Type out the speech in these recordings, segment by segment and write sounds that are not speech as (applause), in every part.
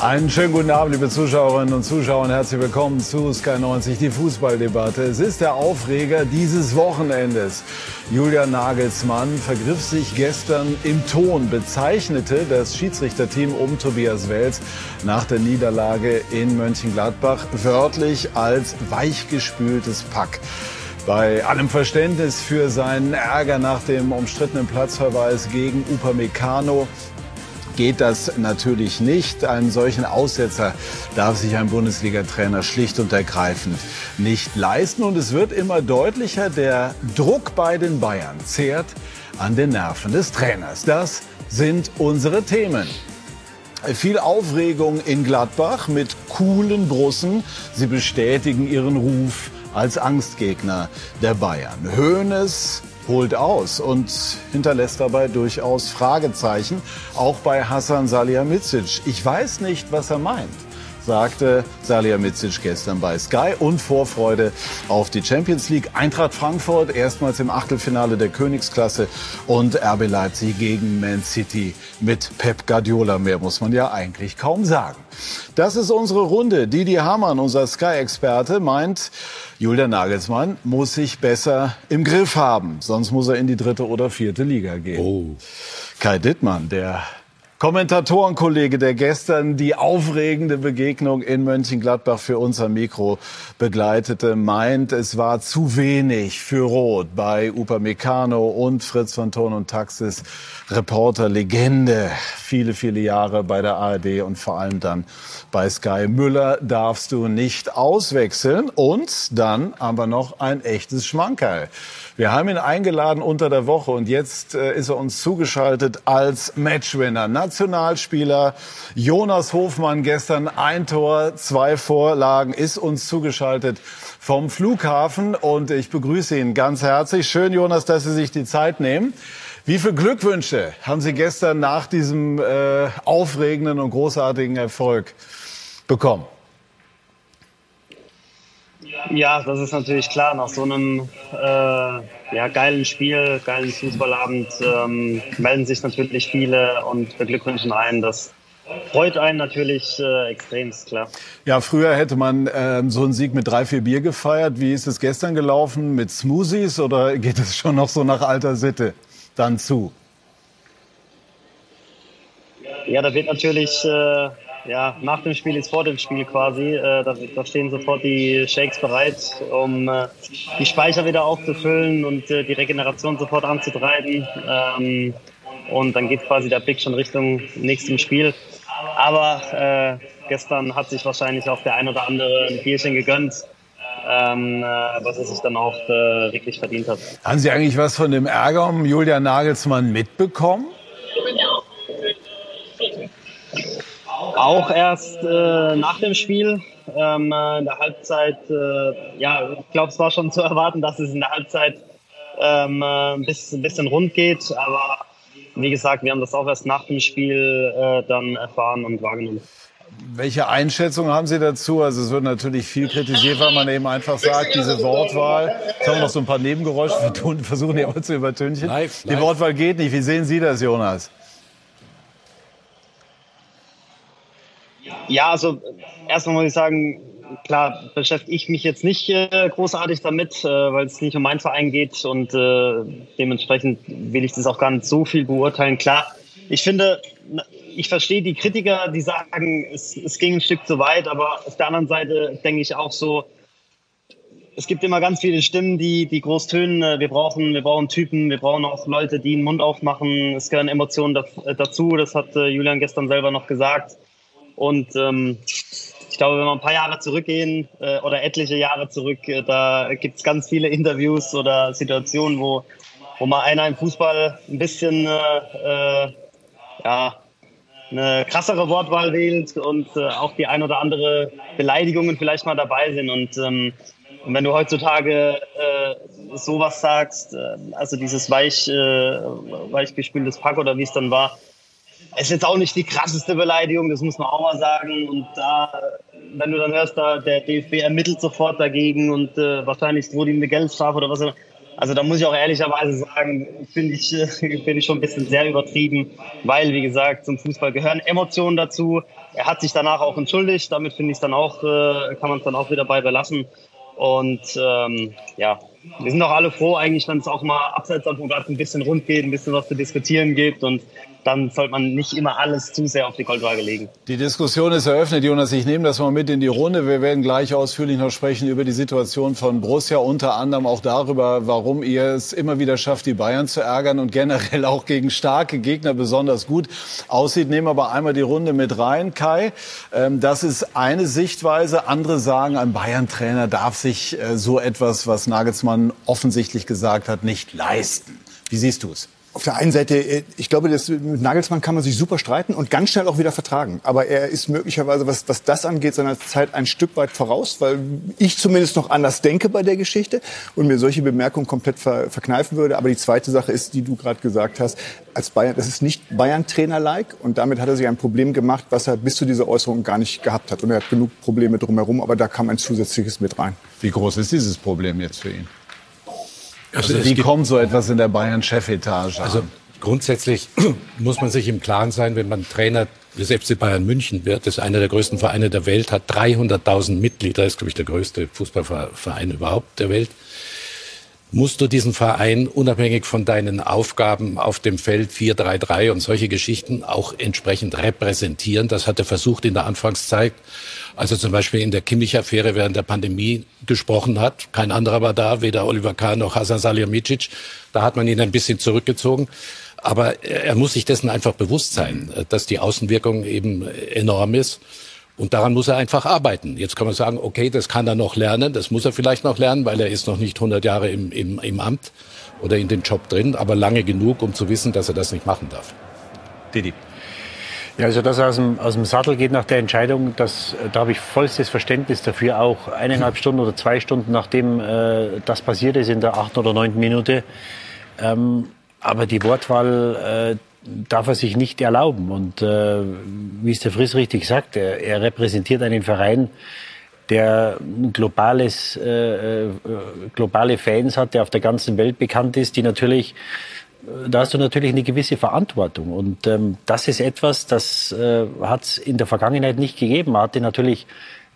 Einen schönen guten Abend, liebe Zuschauerinnen und Zuschauer, und herzlich willkommen zu Sky 90, die Fußballdebatte. Es ist der Aufreger dieses Wochenendes. Julian Nagelsmann vergriff sich gestern im Ton, bezeichnete das Schiedsrichterteam um Tobias Wels nach der Niederlage in Mönchengladbach wörtlich als weichgespültes Pack. Bei allem Verständnis für seinen Ärger nach dem umstrittenen Platzverweis gegen Upamecano geht das natürlich nicht. Einen solchen Aussetzer darf sich ein Bundesliga-Trainer schlicht und ergreifend nicht leisten. Und es wird immer deutlicher, der Druck bei den Bayern zehrt an den Nerven des Trainers. Das sind unsere Themen. Viel Aufregung in Gladbach mit coolen Brussen. Sie bestätigen ihren Ruf als Angstgegner der Bayern. Hoeneß holt aus und hinterlässt dabei durchaus Fragezeichen, auch bei Hassan Salihamidzic. Ich weiß nicht, was er meint sagte Salihamidzic gestern bei Sky und Vorfreude auf die Champions League. Eintracht Frankfurt erstmals im Achtelfinale der Königsklasse und RB Leipzig gegen Man City mit Pep Guardiola. Mehr muss man ja eigentlich kaum sagen. Das ist unsere Runde. Didi Hamann, unser Sky-Experte, meint, Julian Nagelsmann muss sich besser im Griff haben, sonst muss er in die dritte oder vierte Liga gehen. Oh. Kai Dittmann, der Kommentatorenkollege, der gestern die aufregende Begegnung in Mönchengladbach für unser Mikro begleitete, meint, es war zu wenig für Rot bei Upamecano und Fritz von Ton und Taxis, Reporter, Legende, viele, viele Jahre bei der ARD und vor allem dann bei Sky. Müller darfst du nicht auswechseln und dann haben wir noch ein echtes Schmankerl. Wir haben ihn eingeladen unter der Woche und jetzt äh, ist er uns zugeschaltet als Matchwinner. Nationalspieler Jonas Hofmann gestern ein Tor, zwei Vorlagen, ist uns zugeschaltet vom Flughafen und ich begrüße ihn ganz herzlich. Schön, Jonas, dass Sie sich die Zeit nehmen. Wie viele Glückwünsche haben Sie gestern nach diesem äh, aufregenden und großartigen Erfolg bekommen? Ja, das ist natürlich klar. Nach so einem äh, ja, geilen Spiel, geilen Fußballabend ähm, melden sich natürlich viele und beglückwünschen einen. Das freut einen natürlich äh, extremst, klar. Ja, früher hätte man ähm, so einen Sieg mit drei, vier Bier gefeiert. Wie ist es gestern gelaufen? Mit Smoothies oder (laughs) geht es schon noch so nach alter Sitte dann zu? Ja, da wird natürlich... Äh, ja, nach dem Spiel ist vor dem Spiel quasi. Äh, da, da, stehen sofort die Shakes bereit, um äh, die Speicher wieder aufzufüllen und äh, die Regeneration sofort anzutreiben. Ähm, und dann geht quasi der Blick schon Richtung nächstem Spiel. Aber äh, gestern hat sich wahrscheinlich auch der ein oder andere ein Bierchen gegönnt. Ähm, äh, was er sich dann auch äh, wirklich verdient hat. Haben Sie eigentlich was von dem Ärger um Julian Nagelsmann mitbekommen? Auch erst äh, nach dem Spiel, ähm, äh, in der Halbzeit, äh, ja, ich glaube, es war schon zu (laughs) erwarten, dass es in der Halbzeit ähm, äh, ein, bisschen, ein bisschen rund geht. Aber wie gesagt, wir haben das auch erst nach dem Spiel äh, dann erfahren und wahrgenommen. Welche Einschätzung haben Sie dazu? Also es wird natürlich viel kritisiert, weil man eben einfach sagt, diese Wortwahl, jetzt haben wir noch so ein paar Nebengeräusche, (laughs) versuchen die aber zu übertünchen. Live, live. Die Wortwahl geht nicht. Wie sehen Sie das, Jonas? Ja, also erstmal muss ich sagen, klar beschäftige ich mich jetzt nicht äh, großartig damit, äh, weil es nicht um meinen Verein geht und äh, dementsprechend will ich das auch gar nicht so viel beurteilen. Klar, ich finde, ich verstehe die Kritiker, die sagen, es, es ging ein Stück zu weit, aber auf der anderen Seite denke ich auch so, es gibt immer ganz viele Stimmen, die, die groß tönen. Äh, wir brauchen, wir brauchen Typen, wir brauchen auch Leute, die den Mund aufmachen. Es gehören Emotionen dazu. Das hat äh, Julian gestern selber noch gesagt. Und ähm, ich glaube, wenn wir ein paar Jahre zurückgehen äh, oder etliche Jahre zurück, äh, da gibt es ganz viele Interviews oder Situationen, wo, wo mal einer im Fußball ein bisschen äh, äh, ja, eine krassere Wortwahl wählt und äh, auch die ein oder andere Beleidigungen vielleicht mal dabei sind. Und, ähm, wenn du heutzutage äh, sowas sagst, äh, also dieses weich, äh, weichgespültes Pack oder wie es dann war, ist jetzt auch nicht die krasseste Beleidigung, das muss man auch mal sagen. Und da, wenn du dann hörst, da, der DFB ermittelt sofort dagegen und äh, wahrscheinlich wurde ihm eine Geldstrafe oder was. Also da muss ich auch ehrlicherweise sagen, finde ich, (laughs) finde ich schon ein bisschen sehr übertrieben, weil, wie gesagt, zum Fußball gehören Emotionen dazu. Er hat sich danach auch entschuldigt, damit finde ich dann auch, äh, kann man es dann auch wieder bei belassen. Und ähm, ja, wir sind auch alle froh eigentlich, wenn es auch mal abseits davon gerade ein bisschen rund geht, ein bisschen was zu diskutieren gibt und dann sollte man nicht immer alles zu sehr auf die Goldwaage legen. Die Diskussion ist eröffnet, Jonas. Ich nehme das mal mit in die Runde. Wir werden gleich ausführlich noch sprechen über die Situation von Borussia, unter anderem auch darüber, warum ihr es immer wieder schafft, die Bayern zu ärgern und generell auch gegen starke Gegner besonders gut aussieht. Nehmen aber einmal die Runde mit rein, Kai. Ähm, das ist eine Sichtweise. Andere sagen, ein Bayern-Trainer darf sich äh, so etwas, was Nagelsmann offensichtlich gesagt hat, nicht leisten. Wie siehst du es? Auf der einen Seite, äh, ich glaube, das, mit Nagelsmann kann man sich super streiten und ganz schnell auch wieder vertragen. Aber er ist möglicherweise, was, was das angeht, seiner Zeit ein Stück weit voraus, weil ich zumindest noch anders denke bei der Geschichte und mir solche Bemerkungen komplett ver, verkneifen würde. Aber die zweite Sache ist, die du gerade gesagt hast, als Bayern, das ist nicht Bayern-Trainer-like und damit hat er sich ein Problem gemacht, was er bis zu dieser Äußerung gar nicht gehabt hat. Und er hat genug Probleme drumherum, aber da kam ein zusätzliches mit rein. Wie groß ist dieses Problem jetzt für ihn? Also Wie kommt so etwas in der Bayern-Chefetage? Also grundsätzlich (clears throat) muss man sich im Klaren sein, wenn man Trainer des FC Bayern München wird, das ist einer der größten Vereine der Welt, hat 300.000 Mitglieder, ist, glaube ich, der größte Fußballverein überhaupt der Welt. Musst du diesen Verein unabhängig von deinen Aufgaben auf dem Feld 4-3-3 und solche Geschichten auch entsprechend repräsentieren. Das hat er versucht in der Anfangszeit, als er zum Beispiel in der Kimmich-Affäre während der Pandemie gesprochen hat. Kein anderer war da, weder Oliver Kahn noch Hasan Salihamidzic. Da hat man ihn ein bisschen zurückgezogen. Aber er muss sich dessen einfach bewusst sein, dass die Außenwirkung eben enorm ist. Und daran muss er einfach arbeiten. Jetzt kann man sagen, okay, das kann er noch lernen, das muss er vielleicht noch lernen, weil er ist noch nicht 100 Jahre im, im, im Amt oder in dem Job drin, aber lange genug, um zu wissen, dass er das nicht machen darf. Didi. Ja, also dass er aus dem, aus dem Sattel geht nach der Entscheidung, das, da habe ich vollstes Verständnis dafür. Auch eineinhalb (laughs) Stunden oder zwei Stunden nachdem äh, das passiert ist in der achten oder neunten Minute. Ähm, aber die Wortwahl, äh, darf er sich nicht erlauben. Und äh, wie es der Friss richtig sagt, er, er repräsentiert einen Verein, der ein globales, äh, äh, globale Fans hat, der auf der ganzen Welt bekannt ist, die natürlich, äh, da hast du natürlich eine gewisse Verantwortung. Und ähm, das ist etwas, das äh, hat es in der Vergangenheit nicht gegeben. Man hatte natürlich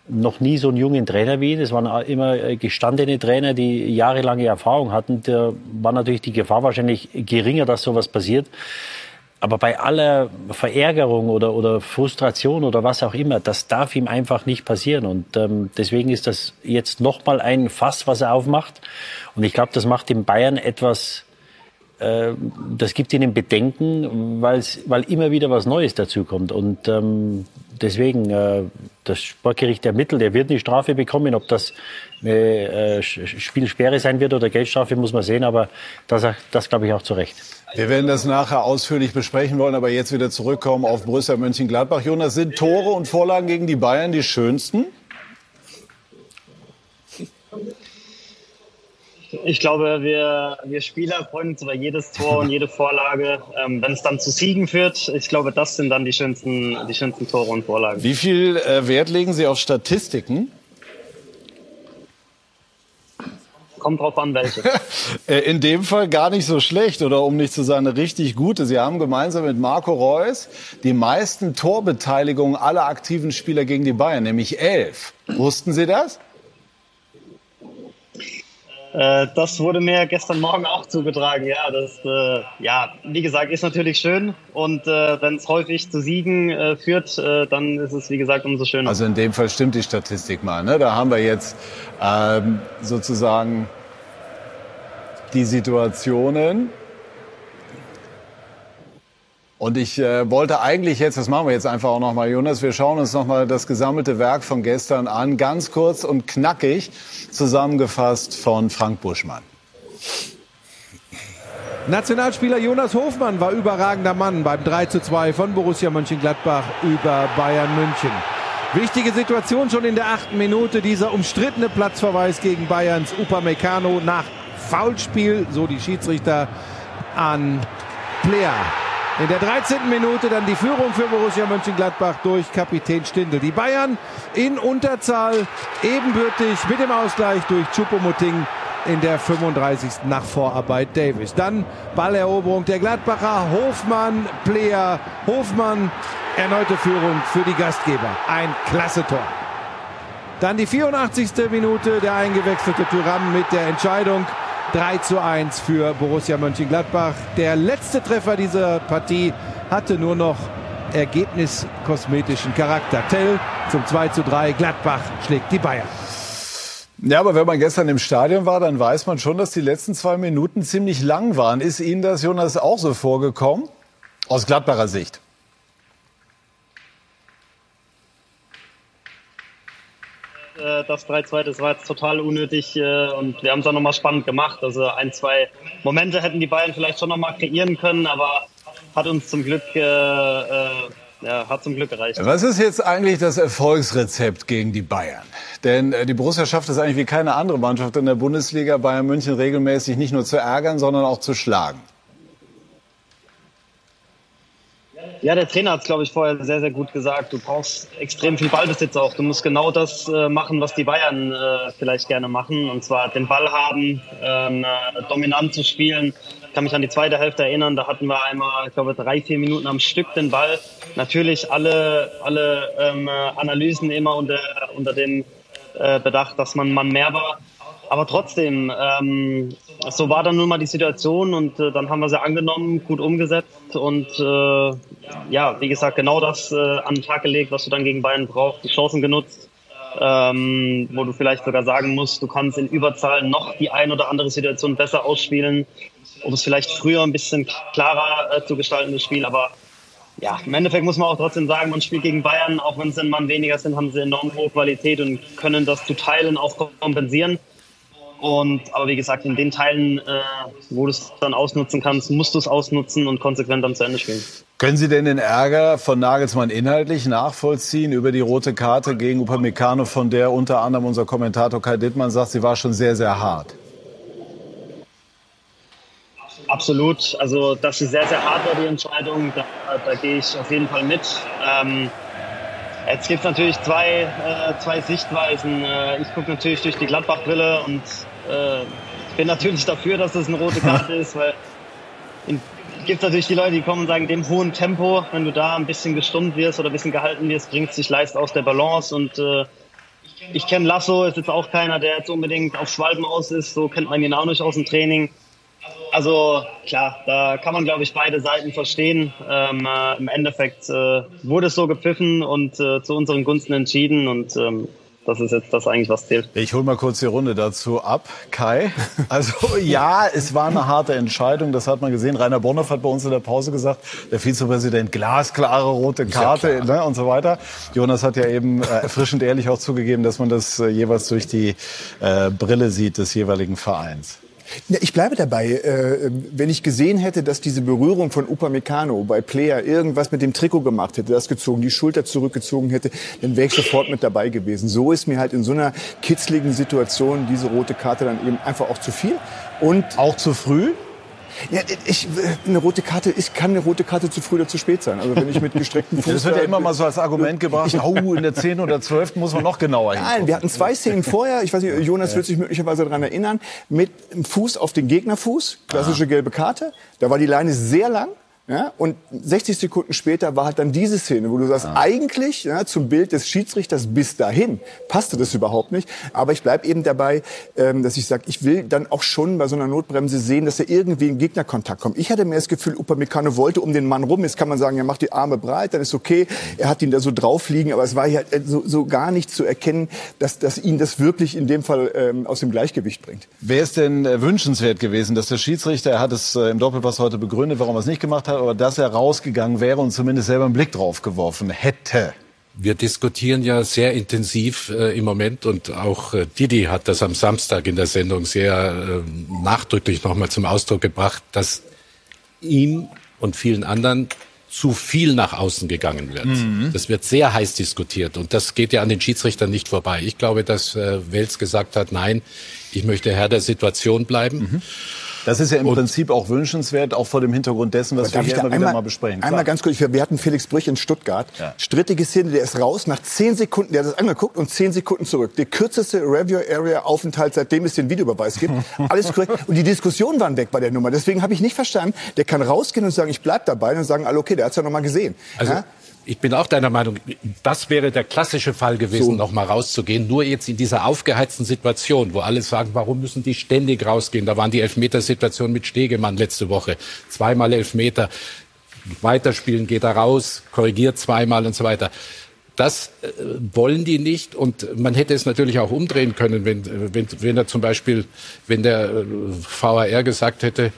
noch nie so einen jungen Trainer wie ihn. Es waren immer äh, gestandene Trainer, die jahrelange Erfahrung hatten. Da war natürlich die Gefahr wahrscheinlich geringer, dass sowas passiert. Aber bei aller Verärgerung oder, oder Frustration oder was auch immer, das darf ihm einfach nicht passieren. Und ähm, deswegen ist das jetzt nochmal ein Fass, was er aufmacht. Und ich glaube, das macht dem Bayern etwas, äh, das gibt ihnen Bedenken, weil immer wieder was Neues dazukommt. Und ähm, deswegen, äh, das Sportgericht ermittelt, er wird eine Strafe bekommen. Ob das eine äh, Spielsperre sein wird oder Geldstrafe, muss man sehen. Aber das, das glaube ich auch zu Recht. Wir werden das nachher ausführlich besprechen wollen, aber jetzt wieder zurückkommen auf Brüssel Mönchengladbach. Jonas, sind Tore und Vorlagen gegen die Bayern die schönsten? Ich glaube, wir, wir Spieler freuen uns über jedes Tor und jede Vorlage. Ähm, wenn es dann zu Siegen führt, ich glaube, das sind dann die schönsten, die schönsten Tore und Vorlagen. Wie viel äh, Wert legen Sie auf Statistiken? kommt drauf an, welche. (laughs) Äh, in dem Fall gar nicht so schlecht oder um nicht zu sagen, eine richtig gute. Sie haben gemeinsam mit Marco Reus die meisten Torbeteiligungen aller aktiven Spieler gegen die Bayern, nämlich elf. Wussten Sie das? Äh, das wurde mir gestern Morgen auch zugetragen. Ja, das, äh, ja, wie gesagt, ist natürlich schön. Und äh, wenn es häufig zu Siegen äh, führt, äh, dann ist es, wie gesagt, umso schöner. Also in dem Fall stimmt die Statistik mal. Ne? Da haben wir jetzt ähm, sozusagen die Situationen, und ich äh, wollte eigentlich jetzt, das machen wir jetzt einfach auch nochmal, Jonas, wir schauen uns nochmal das gesammelte Werk von gestern an, ganz kurz und knackig zusammengefasst von Frank Buschmann. Nationalspieler Jonas Hofmann war überragender Mann beim 3 zu 2 von Borussia Mönchengladbach über Bayern München. Wichtige Situation schon in der achten Minute, dieser umstrittene Platzverweis gegen Bayerns Upamecano nach Foulspiel, so die Schiedsrichter an Player. In der 13. Minute dann die Führung für Borussia Mönchengladbach durch Kapitän Stindl. Die Bayern in Unterzahl ebenbürtig mit dem Ausgleich durch Choupo-Moting in der 35. nach Vorarbeit Davis. Dann Balleroberung der Gladbacher, Hofmann, Player, Hofmann, erneute Führung für die Gastgeber. Ein klasse Tor. Dann die 84. Minute, der eingewechselte Thuram mit der Entscheidung. 3 zu 1 für Borussia Mönchengladbach. Der letzte Treffer dieser Partie hatte nur noch ergebniskosmetischen Charakter. Tell zum 2 zu 3. Gladbach schlägt die Bayern. Ja, aber wenn man gestern im Stadion war, dann weiß man schon, dass die letzten zwei Minuten ziemlich lang waren. Ist Ihnen das, Jonas, auch so vorgekommen? Aus Gladbacher Sicht. Äh, das 3-2, das war jetzt total unnötig äh, und wir haben es auch nochmal spannend gemacht. Also ein, zwei Momente hätten die Bayern vielleicht schon nochmal kreieren können, aber hat uns zum Glück, äh, äh, ja, hat zum Glück gereicht. Was ist jetzt eigentlich das Erfolgsrezept gegen die Bayern? Denn die Borussia schafft es eigentlich wie keine andere Mannschaft in der Bundesliga, Bayern München regelmäßig nicht nur zu ärgern, sondern auch zu schlagen. Ja, der Trainer hat es, glaube ich, vorher sehr, sehr gut gesagt. Du brauchst extrem viel Ballbesitz auch. Du musst genau das äh, machen, was die Bayern äh, vielleicht gerne machen. Und zwar den Ball haben, ähm, dominant zu spielen. Ich kann mich an die zweite Hälfte erinnern. Da hatten wir einmal, ich glaube, drei, vier Minuten am Stück den Ball. Natürlich alle, alle ähm, Analysen immer unter, unter dem äh, Bedacht, dass man Mann mehr war. Aber trotzdem, ähm, so war dann nun mal die Situation und äh, dann haben wir sie angenommen, gut umgesetzt und äh, ja, wie gesagt, genau das äh, an den Tag gelegt, was du dann gegen Bayern brauchst, die Chancen genutzt, ähm, wo du vielleicht sogar sagen musst, du kannst in Überzahl noch die ein oder andere Situation besser ausspielen, um es vielleicht früher ein bisschen klarer äh, zu gestalten, das Spiel, aber ja, im Endeffekt muss man auch trotzdem sagen, man spielt gegen Bayern, auch wenn es ein Mann weniger sind, haben sie enorm hohe Qualität und können das zu Teilen auch kompensieren. Und, aber wie gesagt, in den Teilen, äh, wo du es dann ausnutzen kannst, musst du es ausnutzen und konsequent dann zu Ende spielen. Können Sie denn den Ärger von Nagelsmann inhaltlich nachvollziehen über die rote Karte gegen Upamecano, von der unter anderem unser Kommentator Kai Dittmann sagt, sie war schon sehr, sehr hart? Absolut. Also, dass sie sehr, sehr hart war, die Entscheidung, da, da gehe ich auf jeden Fall mit. Ähm, Jetzt gibt es natürlich zwei, äh, zwei Sichtweisen. Äh, ich gucke natürlich durch die Gladbach-Brille und äh, bin natürlich dafür, dass das eine rote Karte ist, weil es gibt natürlich die Leute, die kommen und sagen, dem hohen Tempo, wenn du da ein bisschen gestummt wirst oder ein bisschen gehalten wirst, bringt es dich leicht aus der Balance und äh, ich kenne Lasso, ist jetzt auch keiner, der jetzt unbedingt auf Schwalben aus ist, so kennt man ihn auch nicht aus dem Training. Also klar, da kann man, glaube ich, beide Seiten verstehen. Ähm, äh, Im Endeffekt äh, wurde es so gepfiffen und äh, zu unseren Gunsten entschieden und ähm, das ist jetzt das eigentlich, was zählt. Ich hole mal kurz die Runde dazu ab. Kai, also ja, es war eine harte Entscheidung, das hat man gesehen. Rainer Bonhoff hat bei uns in der Pause gesagt, der Vizepräsident, glasklare rote Karte ja ne, und so weiter. Jonas hat ja eben äh, erfrischend ehrlich auch zugegeben, dass man das äh, jeweils durch die äh, Brille sieht des jeweiligen Vereins. Ich bleibe dabei. Äh, wenn ich gesehen hätte, dass diese Berührung von Upamecano bei Player irgendwas mit dem Trikot gemacht hätte, das gezogen, die Schulter zurückgezogen hätte, dann wäre ich sofort mit dabei gewesen. So ist mir halt in so einer kitzligen Situation diese rote Karte dann eben einfach auch zu viel. Und auch zu früh? Ja, ich, eine rote Karte, ich kann eine rote Karte zu früh oder zu spät sein. Also wenn ich mit gestreckten (laughs) Fuß. Das wird ja immer mal so als Argument gebracht. Oh, in der 10. oder 12. muss man noch genauer hin. Nein, wir hatten zwei Szenen (laughs) vorher. Ich weiß nicht, Jonas ja. wird sich möglicherweise daran erinnern. Mit dem Fuß auf den Gegnerfuß, klassische gelbe Karte. Da war die Leine sehr lang. Ja, und 60 Sekunden später war halt dann diese Szene, wo du sagst, ah. eigentlich ja, zum Bild des Schiedsrichters bis dahin passte das überhaupt nicht. Aber ich bleib eben dabei, ähm, dass ich sage, ich will dann auch schon bei so einer Notbremse sehen, dass er irgendwie in Gegnerkontakt kommt. Ich hatte mir das Gefühl, Upamecano wollte um den Mann rum. Jetzt kann man sagen, er macht die Arme breit, dann ist okay. Er hat ihn da so drauf liegen, aber es war ja so, so gar nicht zu erkennen, dass, dass ihn das wirklich in dem Fall ähm, aus dem Gleichgewicht bringt. Wäre es denn äh, wünschenswert gewesen, dass der Schiedsrichter, er hat es äh, im Doppelpass heute begründet, warum er es nicht gemacht hat, hat, aber dass er rausgegangen wäre und zumindest selber einen Blick drauf geworfen hätte. Wir diskutieren ja sehr intensiv äh, im Moment und auch äh, Didi hat das am Samstag in der Sendung sehr äh, nachdrücklich nochmal zum Ausdruck gebracht, dass ihm und vielen anderen zu viel nach außen gegangen wird. Mhm. Das wird sehr heiß diskutiert und das geht ja an den Schiedsrichtern nicht vorbei. Ich glaube, dass äh, Wels gesagt hat, nein, ich möchte Herr der Situation bleiben. Mhm. Das ist ja im und Prinzip auch wünschenswert, auch vor dem Hintergrund dessen, was wir hier immer einmal, wieder mal besprechen. Klar. Einmal ganz kurz, wir hatten Felix Brüch in Stuttgart. Ja. Strittige Szene, der ist raus, nach zehn Sekunden, der hat das angeguckt und zehn Sekunden zurück. Der kürzeste Review-Area-Aufenthalt, seitdem es den Videobeweis gibt. (laughs) Alles korrekt. Und die Diskussionen waren weg bei der Nummer. Deswegen habe ich nicht verstanden, der kann rausgehen und sagen, ich bleib dabei und sagen alle, okay, der hat's ja noch mal gesehen. Also, ja? Ich bin auch deiner Meinung, das wäre der klassische Fall gewesen, so. noch mal rauszugehen. Nur jetzt in dieser aufgeheizten Situation, wo alle sagen, warum müssen die ständig rausgehen? Da waren die Elfmetersituationen mit Stegemann letzte Woche. Zweimal Elfmeter. Weiterspielen geht er raus, korrigiert zweimal und so weiter. Das äh, wollen die nicht und man hätte es natürlich auch umdrehen können, wenn, wenn, wenn er zum Beispiel, wenn der äh, VAR gesagt hätte,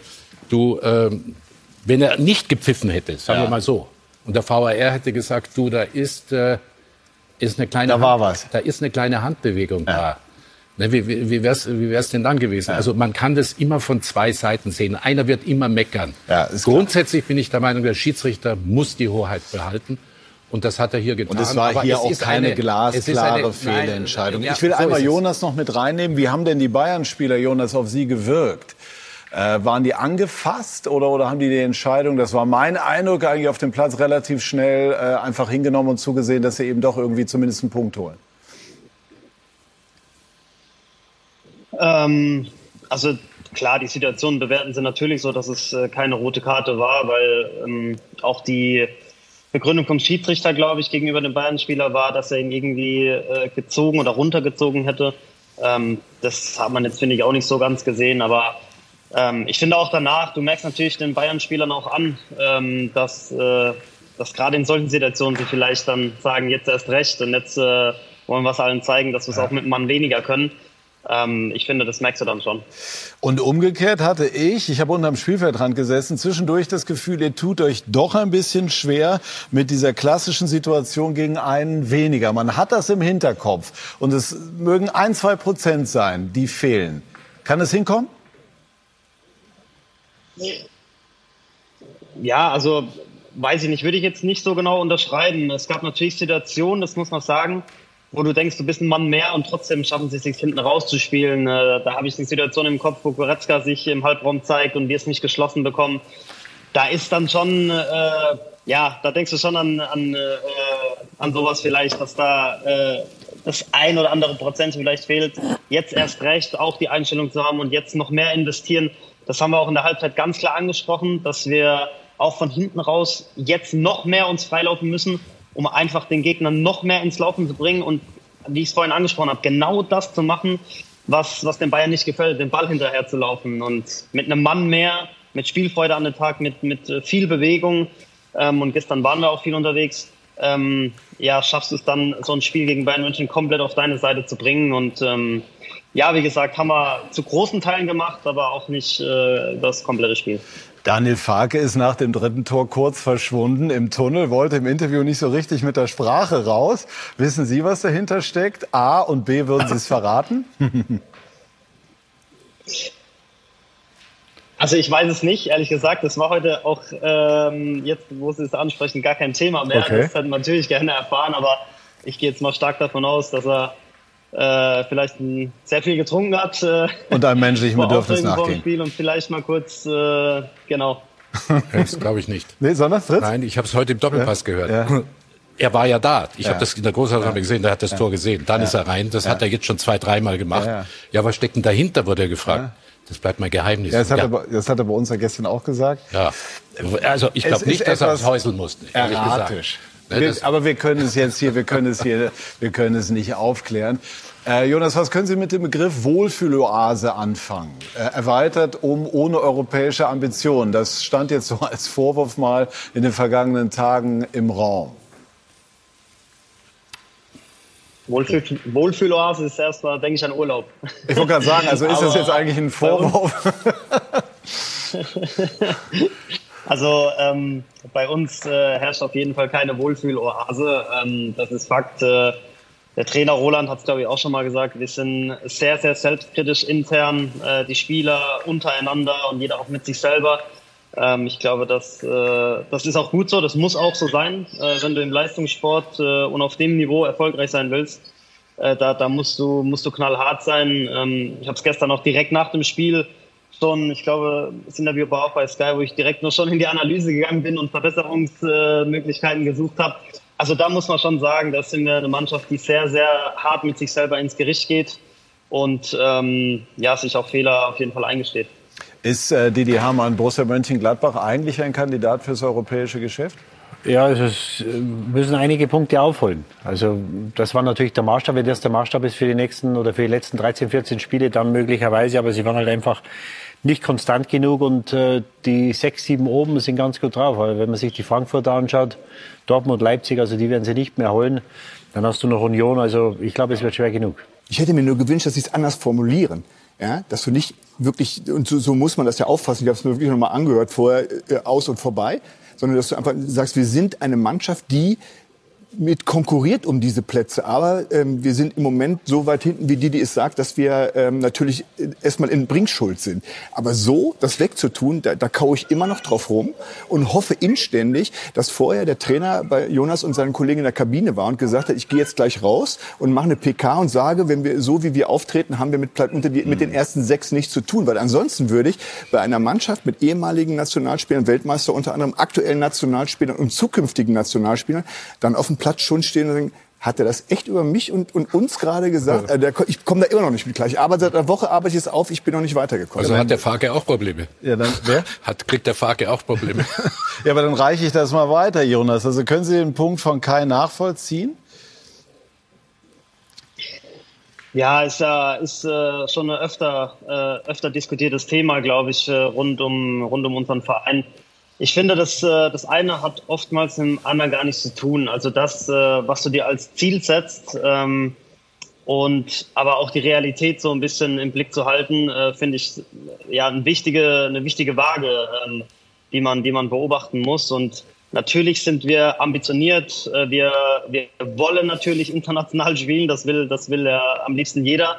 du, äh, wenn er nicht gepfiffen hätte, sagen ja. wir mal so, und der VAR hätte gesagt, du, da ist, äh, ist eine kleine da war was. Da ist eine kleine Handbewegung ja. da. Ne, wie, wie, wie wär's, wie wär's denn dann gewesen? Ja. Also man kann das immer von zwei Seiten sehen. Einer wird immer meckern. Ja, Grundsätzlich klar. bin ich der Meinung, der Schiedsrichter muss die Hoheit behalten. Und das hat er hier getan. Und es war Aber hier es auch keine eine, glasklare Fehlentscheidung. Nein, ich will einmal Jonas noch mit reinnehmen. Wie haben denn die Bayern-Spieler, Jonas, auf Sie gewirkt? Äh, waren die angefasst oder, oder haben die die Entscheidung, das war mein Eindruck, eigentlich auf dem Platz relativ schnell äh, einfach hingenommen und zugesehen, dass sie eben doch irgendwie zumindest einen Punkt holen? Ähm, also klar, die Situation bewerten sie natürlich so, dass es äh, keine rote Karte war, weil ähm, auch die Begründung vom Schiedsrichter, glaube ich, gegenüber dem Bayern-Spieler war, dass er ihn irgendwie äh, gezogen oder runtergezogen hätte. Ähm, das hat man jetzt, finde ich, auch nicht so ganz gesehen, aber ähm, ich finde auch danach, du merkst natürlich den Bayern-Spielern auch an, ähm, dass, äh, dass gerade in solchen Situationen sie vielleicht dann sagen, jetzt erst recht und jetzt äh, wollen wir es allen zeigen, dass wir es ja. auch mit einem Mann weniger können. Ähm, ich finde, das merkst du dann schon. Und umgekehrt hatte ich, ich habe unterm Spielfeldrand gesessen, zwischendurch das Gefühl, ihr tut euch doch ein bisschen schwer mit dieser klassischen Situation gegen einen weniger. Man hat das im Hinterkopf und es mögen ein, zwei Prozent sein, die fehlen. Kann es hinkommen? Ja, also weiß ich nicht, würde ich jetzt nicht so genau unterschreiben. Es gab natürlich Situationen, das muss man sagen, wo du denkst, du bist ein Mann mehr und trotzdem schaffen sie es sich hinten rauszuspielen. Äh, da habe ich eine Situation im Kopf, wo Goretzka sich im Halbraum zeigt und wir es nicht geschlossen bekommen. Da ist dann schon, äh, ja, da denkst du schon an, an, äh, an sowas vielleicht, dass da äh, das ein oder andere Prozent vielleicht fehlt. Jetzt erst recht auch die Einstellung zu haben und jetzt noch mehr investieren. Das haben wir auch in der Halbzeit ganz klar angesprochen, dass wir auch von hinten raus jetzt noch mehr uns freilaufen müssen, um einfach den Gegner noch mehr ins Laufen zu bringen und, wie ich es vorhin angesprochen habe, genau das zu machen, was, was den Bayern nicht gefällt, den Ball hinterher zu laufen und mit einem Mann mehr, mit Spielfreude an den Tag, mit, mit äh, viel Bewegung. Ähm, und gestern waren wir auch viel unterwegs. Ähm, ja, schaffst du es dann, so ein Spiel gegen Bayern München komplett auf deine Seite zu bringen und ähm, ja, wie gesagt, haben wir zu großen Teilen gemacht, aber auch nicht äh, das komplette Spiel. Daniel Farke ist nach dem dritten Tor kurz verschwunden im Tunnel, wollte im Interview nicht so richtig mit der Sprache raus. Wissen Sie, was dahinter steckt? A und B, würden Sie es (laughs) verraten? (laughs) Also ich weiß es nicht, ehrlich gesagt. Das war heute auch, ähm, jetzt wo Sie es ansprechen, gar kein Thema mehr. Okay. Das hätten wir natürlich gerne erfahren, aber ich gehe jetzt mal stark davon aus, dass er äh, vielleicht ein, sehr viel getrunken hat. Äh, und einem menschlichen (laughs) Bedürfnis nachgehen. Spiel und vielleicht mal kurz, äh, genau. (laughs) Das glaube ich nicht. Nee, sondern Fritz? Nein, ich habe es heute im Doppelpass ja. gehört. Ja. (clears throat) Er war ja da. Ich ja. habe das in der Großaufnahme ja. gesehen, der hat das ja. Tor gesehen. Dann ist er rein. Das hat er jetzt schon zwei, dreimal gemacht. Ja, was steckt denn dahinter, wurde er gefragt. Das bleibt mal Geheimnis. Ja, das, hat er, das hat er bei uns ja gestern auch gesagt. Ja. Also ich glaube nicht, dass er es häuseln musste. Erratisch. Ne, wir, aber wir können es jetzt hier, wir können es hier, wir können es nicht aufklären. Äh, Jonas, was können Sie mit dem Begriff Wohlfühloase anfangen? Äh, erweitert um ohne europäische Ambitionen. Das stand jetzt so als Vorwurf mal in den vergangenen Tagen im Raum. Wohlfühl, Wohlfühloase ist erstmal, denke ich, an Urlaub. Ich wollte gerade sagen, also ist das jetzt eigentlich ein Vorwurf? (laughs) (laughs) also ähm, bei uns äh, herrscht auf jeden Fall keine Wohlfühloase. Ähm, das ist Fakt. Äh, der Trainer Roland hat es, glaube ich, auch schon mal gesagt, wir sind sehr, sehr selbstkritisch intern, äh, die Spieler untereinander und jeder auch mit sich selber. Ähm, ich glaube, das, äh, das ist auch gut so, das muss auch so sein, äh, wenn du im Leistungssport äh, und auf dem Niveau erfolgreich sein willst. Da, da musst du, musst du knallhart sein. Ähm, ich habe es gestern auch direkt nach dem Spiel schon, ich glaube, das Interview war auch bei Sky, wo ich direkt noch schon in die Analyse gegangen bin und Verbesserungsmöglichkeiten gesucht habe. Also da muss man schon sagen, das sind wir eine Mannschaft, die sehr, sehr hart mit sich selber ins Gericht geht und ähm, ja, sich auch Fehler auf jeden Fall eingesteht. Ist äh, Didi Hamann, Borussia Mönchengladbach eigentlich ein Kandidat fürs europäische Geschäft? Ja, es äh, müssen einige Punkte aufholen. Also das war natürlich der Maßstab. Wenn das der Maßstab ist für die nächsten oder für die letzten 13, 14 Spiele, dann möglicherweise. Aber sie waren halt einfach nicht konstant genug und äh, die sechs, sieben oben sind ganz gut drauf. Aber wenn man sich die Frankfurter anschaut, Dortmund, Leipzig, also die werden sie nicht mehr holen. Dann hast du noch Union. Also ich glaube, es wird schwer genug. Ich hätte mir nur gewünscht, dass sie es anders formulieren. Ja, dass du nicht wirklich, und so, so muss man das ja auffassen, ich habe es mir wirklich nochmal angehört, vorher äh, aus und vorbei, sondern dass du einfach sagst, wir sind eine Mannschaft, die mit konkurriert um diese Plätze. Aber ähm, wir sind im Moment so weit hinten, wie Didi es sagt, dass wir ähm, natürlich erstmal in Bringschuld sind. Aber so das wegzutun, da, da kaue ich immer noch drauf rum und hoffe inständig, dass vorher der Trainer bei Jonas und seinen Kollegen in der Kabine war und gesagt hat, ich gehe jetzt gleich raus und mache eine PK und sage, wenn wir so wie wir auftreten, haben wir mit, unter die, mit den ersten sechs nichts zu tun. Weil ansonsten würde ich bei einer Mannschaft mit ehemaligen Nationalspielern, Weltmeister unter anderem, aktuellen Nationalspielern und zukünftigen Nationalspielern, dann auf dem Platz schon stehen und denken, hat er das echt über mich und, und uns gerade gesagt? Ja. Äh, der, ich komme da immer noch nicht mit gleich. Aber seit einer Woche arbeite ich es auf, ich bin noch nicht weitergekommen. Also hat der Farke auch Probleme? Ja, dann, wer? (laughs) Hat, kriegt der Farke auch Probleme? (laughs) ja, aber dann reiche ich das mal weiter, Jonas. Also können Sie den Punkt von Kai nachvollziehen? Ja, ist ja ist, äh, schon ein öfter, äh, öfter diskutiertes Thema, glaube ich, äh, rund, um, rund um unseren Verein. Ich finde, das, äh, das eine hat oftmals mit dem anderen gar nichts zu tun. Also das, äh, was du dir als Ziel setzt ähm, und aber auch die Realität so ein bisschen im Blick zu halten, äh, finde ich ja eine wichtige, eine wichtige Waage, ähm, die, man, die man beobachten muss. Und natürlich sind wir ambitioniert. Wir, wir wollen natürlich international (laughs) spielen. Das will, das will ja am liebsten jeder.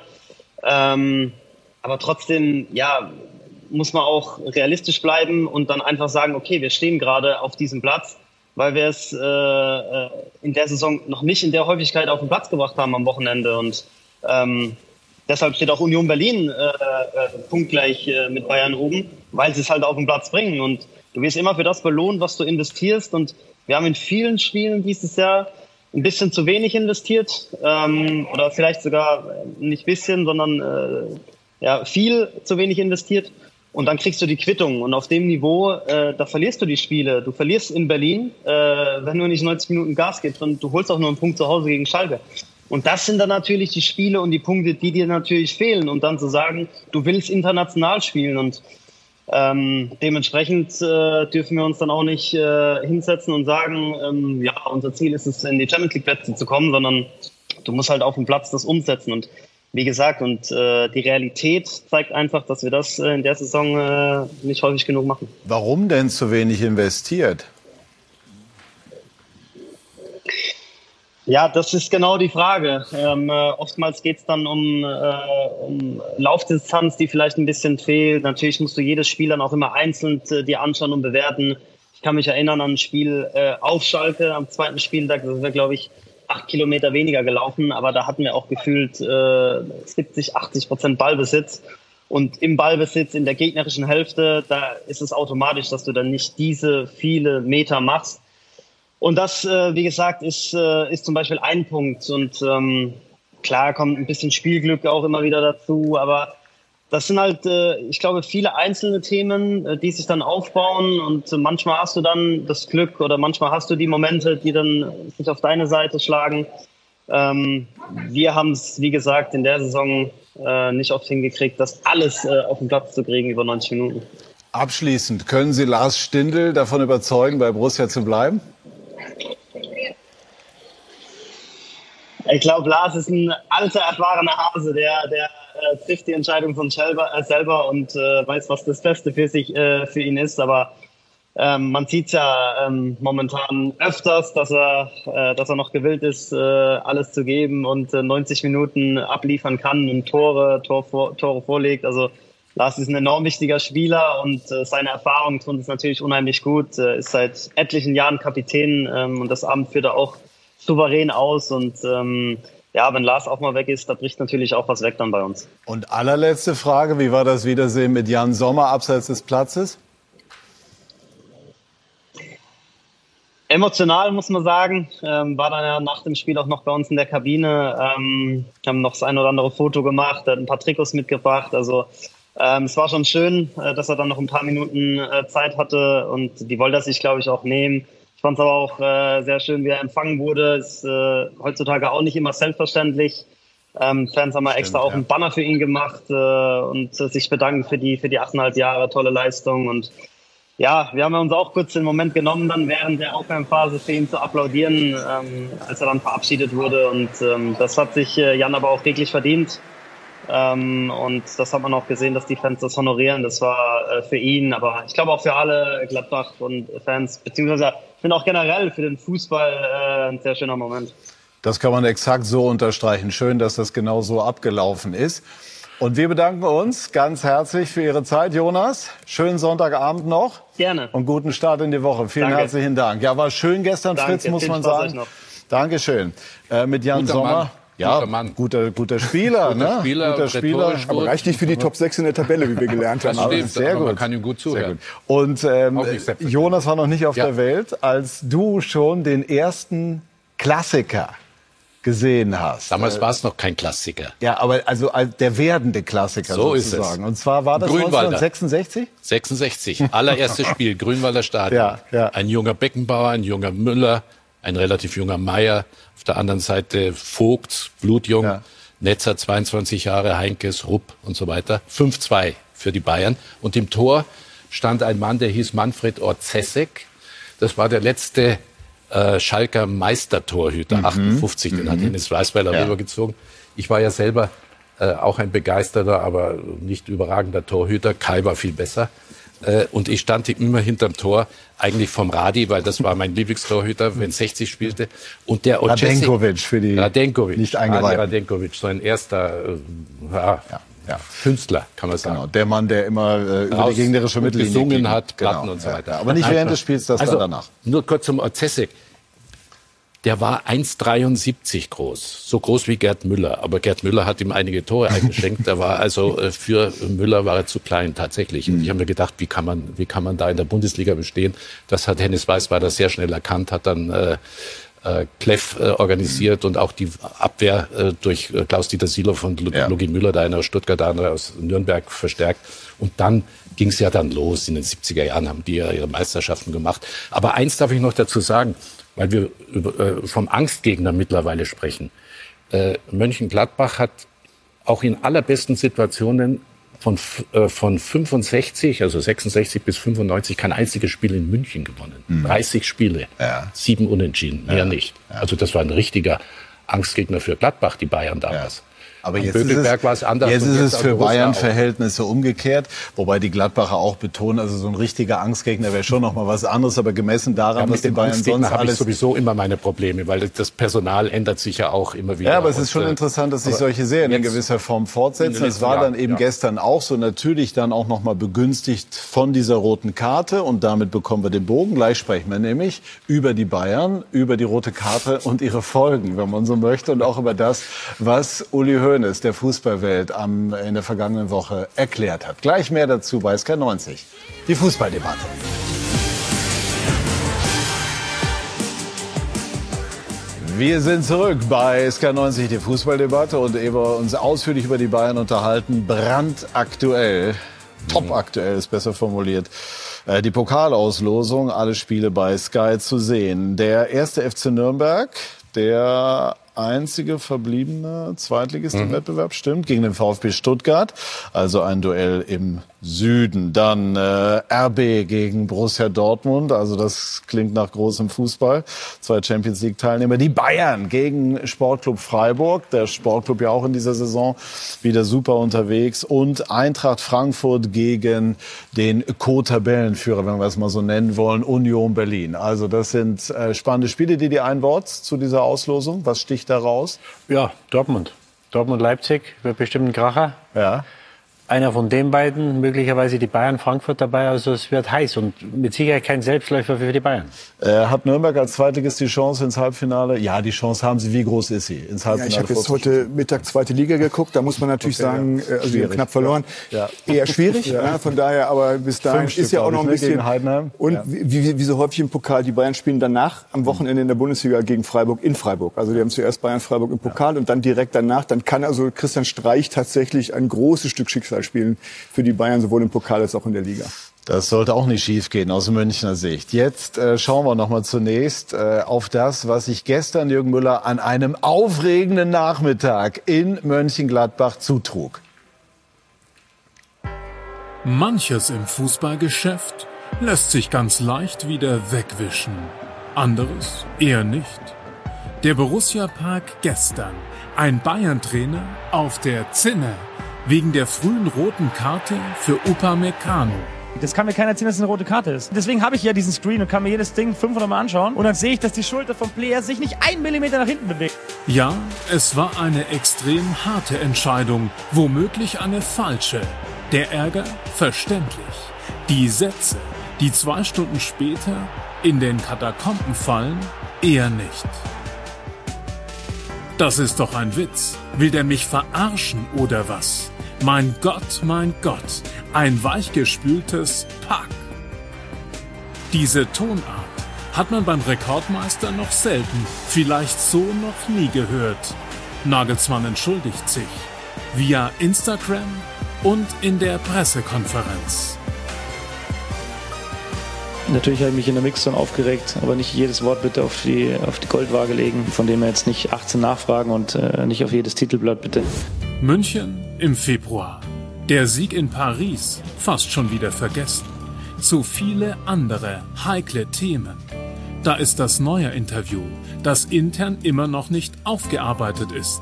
Ähm, aber trotzdem, ja, muss man auch realistisch bleiben und dann einfach sagen, okay, wir stehen gerade auf diesem Platz, weil wir es äh, äh, in der Saison noch nicht in der Häufigkeit auf den Platz gebracht haben am Wochenende. Und ähm, deshalb steht auch Union Berlin äh, äh, punktgleich äh, mit Bayern oben, weil sie es halt auf den Platz bringen. Und du wirst immer für das belohnt, was du investierst. Und wir haben in vielen Spielen dieses Jahr ein bisschen zu wenig investiert ähm, oder vielleicht sogar nicht bisschen, sondern äh, ja, viel zu wenig investiert und dann kriegst du die Quittung. Und auf dem Niveau, äh, da verlierst du die Spiele. Du verlierst in Berlin, äh, wenn du nicht 90 Minuten Gas gibst und du holst auch nur einen Punkt zu Hause gegen Schalke. Und das sind dann natürlich die Spiele und die Punkte, die dir natürlich fehlen. Und dann zu sagen, du willst international spielen und ähm, dementsprechend äh, dürfen wir uns dann auch nicht äh, hinsetzen und sagen, ähm, ja, unser Ziel ist es, in die Champions League Plätze zu kommen, sondern du musst halt auf dem Platz das umsetzen. Und wie gesagt, und äh, die Realität zeigt einfach, dass wir das äh, in der Saison äh, nicht häufig genug machen. Warum denn zu wenig investiert? Ja, das ist genau die Frage. Ähm, äh, oftmals geht es dann um, äh, um Laufdistanz, die vielleicht ein bisschen fehlt. Natürlich musst du jedes Spiel dann auch immer einzeln äh, dir anschauen und bewerten. Ich kann mich erinnern an ein Spiel äh, auf Schalke am zweiten Spieltag. Das war, glaube ich, acht Kilometer weniger gelaufen, aber da hatten wir auch gefühlt äh, 70, 80 Prozent Ballbesitz. Und im Ballbesitz in der gegnerischen Hälfte, da ist es automatisch, dass du dann nicht diese viele Meter machst. Und das, äh, wie gesagt, ist, äh, ist zum Beispiel ein Punkt. Und ähm, klar kommt ein bisschen Spielglück auch immer wieder dazu, aber das sind halt, äh, ich glaube, viele einzelne Themen, äh, die sich dann aufbauen und manchmal hast du dann das Glück oder manchmal hast du die Momente, die dann sich auf deine Seite schlagen. Ähm, wir haben es, wie gesagt, in der Saison äh, nicht oft hingekriegt, das alles auf den Platz zu kriegen über 90 Minuten. Abschließend, können Sie Lars Stindl davon überzeugen, bei Borussia zu bleiben? Ich glaube, Lars ist ein alter, erfahrener Hase, der, der äh, trifft die Entscheidung von selber, äh, selber und äh, weiß, was das Beste für sich, äh, für ihn ist. Aber ähm, man sieht ja ähm, momentan öfters, dass er, äh, dass er noch gewillt ist, äh, alles zu geben und äh, 90 Minuten abliefern kann und Tore, Tor vor, Tore vorlegt. Also Lars ist ein enorm wichtiger Spieler und äh, seine Erfahrung tun es natürlich unheimlich gut. Äh, ist seit etlichen Jahren Kapitän ähm, und das Abend führt er auch souverän aus und ähm, ja, wenn Lars auch mal weg ist, da bricht natürlich auch was weg dann bei uns. Und allerletzte Frage, wie war das Wiedersehen mit Jan Sommer abseits des Platzes? Emotional muss man sagen, ähm, war dann ja nach dem Spiel auch noch bei uns in der Kabine, ähm, haben noch das ein oder andere Foto gemacht, hat ein paar Trikots mitgebracht, also ähm, es war schon schön, äh, dass er dann noch ein paar Minuten äh, Zeit hatte und die wollte er sich, glaube ich, auch nehmen. Fand es aber auch äh, sehr schön, wie er empfangen wurde. Ist äh, heutzutage auch nicht immer selbstverständlich. Ähm, Fans haben mal extra auch einen Banner für ihn gemacht äh, und äh, sich bedanken für die für die achteinhalb Jahre tolle Leistung und ja, wir haben uns auch kurz den Moment genommen, dann während der Aufwärmphase für ihn zu applaudieren, ähm, als er dann verabschiedet wurde. Und ähm, das hat sich äh, Jan aber auch wirklich verdient. Ähm, und das hat man auch gesehen, dass die Fans das honorieren. Das war äh, für ihn, aber ich glaube auch für alle Gladbach und Fans, beziehungsweise finde auch generell für den Fußball äh, ein sehr schöner Moment. Das kann man exakt so unterstreichen. Schön, dass das genau so abgelaufen ist. Und wir bedanken uns ganz herzlich für Ihre Zeit, Jonas. Schönen Sonntagabend noch. Gerne. Und guten Start in die Woche. Vielen Danke. herzlichen Dank. Ja, war schön gestern, Danke. Fritz, muss Viel man Spaß sagen. euch noch. Dankeschön. Äh, mit Jan Guter Sommer. Mann. Ja, Guter Mann. guter, guter Spieler, Guter ne? Spieler, guter Spieler. Aber gut. reicht nicht für die Top 6 in der Tabelle, wie wir gelernt haben. Das stimmt, sehr aber man gut. kann ihm gut zuhören. gut. Und ähm. Jonas war noch nicht auf Ja. der Welt, als du schon den ersten Klassiker gesehen hast. Damals war es noch kein Klassiker. Ja, aber also als der werdende Klassiker So ist sozusagen. Und zwar war das Grünwalder. 1966? 66, allererstes Spiel, Grünwalder Stadion. (laughs) Ja, ja. Ein junger Beckenbauer, ein junger Müller, ein relativ junger Meier. Auf der anderen Seite Vogt, blutjung. Ja. Netzer, 22 Jahre, Heinkes, Rupp und so weiter. 5-2 für die Bayern. Und im Tor stand ein Mann, der hieß Manfred Orzesek. Das war der letzte äh, Schalker Meistertorhüter, 58, den hat Hennes Weißweiler Ja. rübergezogen. Ich war ja selber äh, auch ein begeisterter, aber nicht überragender Torhüter. Kai war viel besser. Äh, und ich stand immer hinterm Tor, eigentlich vom Radi, weil das war mein Lieblingstorhüter, wenn 60 spielte. Und der Radenkovic für die Radenkovic, nicht Radi eingeweihten. Radenkovic, so ein erster äh, ja, ja. Künstler, kann man sagen. Genau, der Mann, der immer äh, über Raus die gegnerische Mittellinie gesungen hat, Platten Genau, und so ja, weiter. ja. Aber nicht während des Spiels, das also, dann danach. Nur kurz zum Orzesek. Der war 1,73 groß, so groß wie Gerd Müller. Aber Gerd Müller hat ihm einige Tore eingeschenkt. Der war also äh, für Müller war er zu klein tatsächlich. Und ich habe mir gedacht, wie kann man, wie kann man da in der Bundesliga bestehen? Das hat Hennes Weißweiler sehr schnell erkannt, hat dann äh, äh, Kleff äh, organisiert und auch die Abwehr äh, durch äh, Klaus-Dieter Silo von Lu Ja. Logi Müller, der einer aus Stuttgart, der andere aus Nürnberg verstärkt. Und dann ging es ja dann los. In den 70er Jahren haben die ja ihre Meisterschaften gemacht. Aber eins darf ich noch dazu sagen, weil wir über, äh, vom Angstgegner mittlerweile sprechen. Äh, Mönchengladbach hat auch in allerbesten Situationen von, äh, von 65, also 66 bis 95 kein einziges Spiel in München gewonnen. 30 Spiele, Mhm. Ja. sieben Unentschieden, mehr nicht. Also das war ein richtiger Angstgegner für Gladbach, die Bayern damals. Aber jetzt ist Bökelberg es, war es anders. Jetzt und ist es für. Bayern-Verhältnisse umgekehrt, wobei die Gladbacher auch betonen, also so ein richtiger Angstgegner wäre schon noch mal was anderes, aber gemessen daran, Ja, was die Bayern sonst habe ich alles sowieso immer meine Probleme, weil das Personal ändert sich ja auch immer wieder. Ja, aber es ist Und, schon äh, interessant, dass sich solche Serien in gewisser Form fortsetzen. Das war dann eben ja. gestern auch so. Natürlich dann auch noch mal begünstigt von dieser roten Karte. Und damit bekommen wir den Bogen. Gleich sprechen wir nämlich über die Bayern, über die rote Karte und ihre Folgen, wenn man so möchte. Und auch über das, was Uli Hoeneß der Fußballwelt am, in der vergangenen Woche erklärt hat. Gleich mehr dazu bei SK90. Die Fußballdebatte. Wir sind zurück bei SK90, die Fußballdebatte und wir uns ausführlich über die Bayern unterhalten, brandaktuell, topaktuell ist besser formuliert, äh, die Pokalauslosung, alle Spiele bei Sky zu sehen. Der erste FC Nürnberg, der einzige verbliebene Zweitligist im Wettbewerb, stimmt, gegen den VfB Stuttgart, also ein Duell im Süden. Dann äh, RB gegen Borussia Dortmund, also das klingt nach großem Fußball. Zwei Champions League Teilnehmer. Die Bayern gegen Sportclub Freiburg, der Sportclub ja auch in dieser Saison wieder super unterwegs. Und Eintracht Frankfurt gegen den Co-Tabellenführer, wenn wir es mal so nennen wollen, Union Berlin. Also das sind äh, spannende Spiele. Die die ein Wort zu dieser Auslosung? Was sticht da raus? Ja, Dortmund. Dortmund-Leipzig wird bestimmt ein Kracher. Ja. Einer von den beiden, möglicherweise die Bayern, Frankfurt dabei. Also es wird heiß und mit Sicherheit kein Selbstläufer für die Bayern. Äh, hat Nürnberg als Zweitligist die Chance ins Halbfinale? Ja, die Chance haben sie. Wie groß ist sie ins Halbfinale? Ja, ich habe jetzt heute Mittag zweite Liga geguckt. Da muss man natürlich okay, sagen, ja. Äh, also wir knapp verloren. Ja. Eher schwierig. (laughs) ja. ja. von daher, aber bis dahin ist ja auch noch ein ne, bisschen. Und wie, wie, wie so häufig im Pokal, die Bayern spielen danach am Wochenende in der Bundesliga gegen Freiburg in Freiburg. Also die haben zuerst Bayern Freiburg im Pokal und dann direkt danach. Dann kann also Christian Streich tatsächlich ein großes Stück Schicksal spielen für die Bayern, sowohl im Pokal als auch in der Liga. Das sollte auch nicht schiefgehen aus Münchner Sicht. Jetzt äh, schauen wir noch mal zunächst äh, auf das, was sich gestern Jürgen Müller an einem aufregenden Nachmittag in Mönchengladbach zutrug. Manches im Fußballgeschäft lässt sich ganz leicht wieder wegwischen. Anderes eher nicht. Der Borussia Park gestern. Ein Bayern-Trainer auf der Zinne wegen der frühen roten Karte für Upamecano. Das kann mir keiner erzählen, dass es eine rote Karte ist. Deswegen habe ich ja diesen Screen und kann mir jedes Ding 500 Mal anschauen. Und dann sehe ich, dass die Schulter vom Player sich nicht einen Millimeter nach hinten bewegt. Ja, es war eine extrem harte Entscheidung. Womöglich eine falsche. Der Ärger verständlich. Die Sätze, die zwei Stunden später in den Katakomben fallen, eher nicht. Das ist doch ein Witz. Will der mich verarschen oder was? Mein Gott, mein Gott, ein weichgespültes Pack. Diese Tonart hat man beim Rekordmeister noch selten, vielleicht so noch nie gehört. Nagelsmann entschuldigt sich. Via Instagram und in der Pressekonferenz. Natürlich habe ich mich in der Mixzone aufgeregt, aber nicht jedes Wort bitte auf die, auf die Goldwaage legen. Von dem her jetzt nicht 18 nachfragen und äh, nicht auf jedes Titelblatt bitte. München im Februar. Der Sieg in Paris fast schon wieder vergessen. Zu viele andere heikle Themen. Da ist das neue Interview, das intern immer noch nicht aufgearbeitet ist.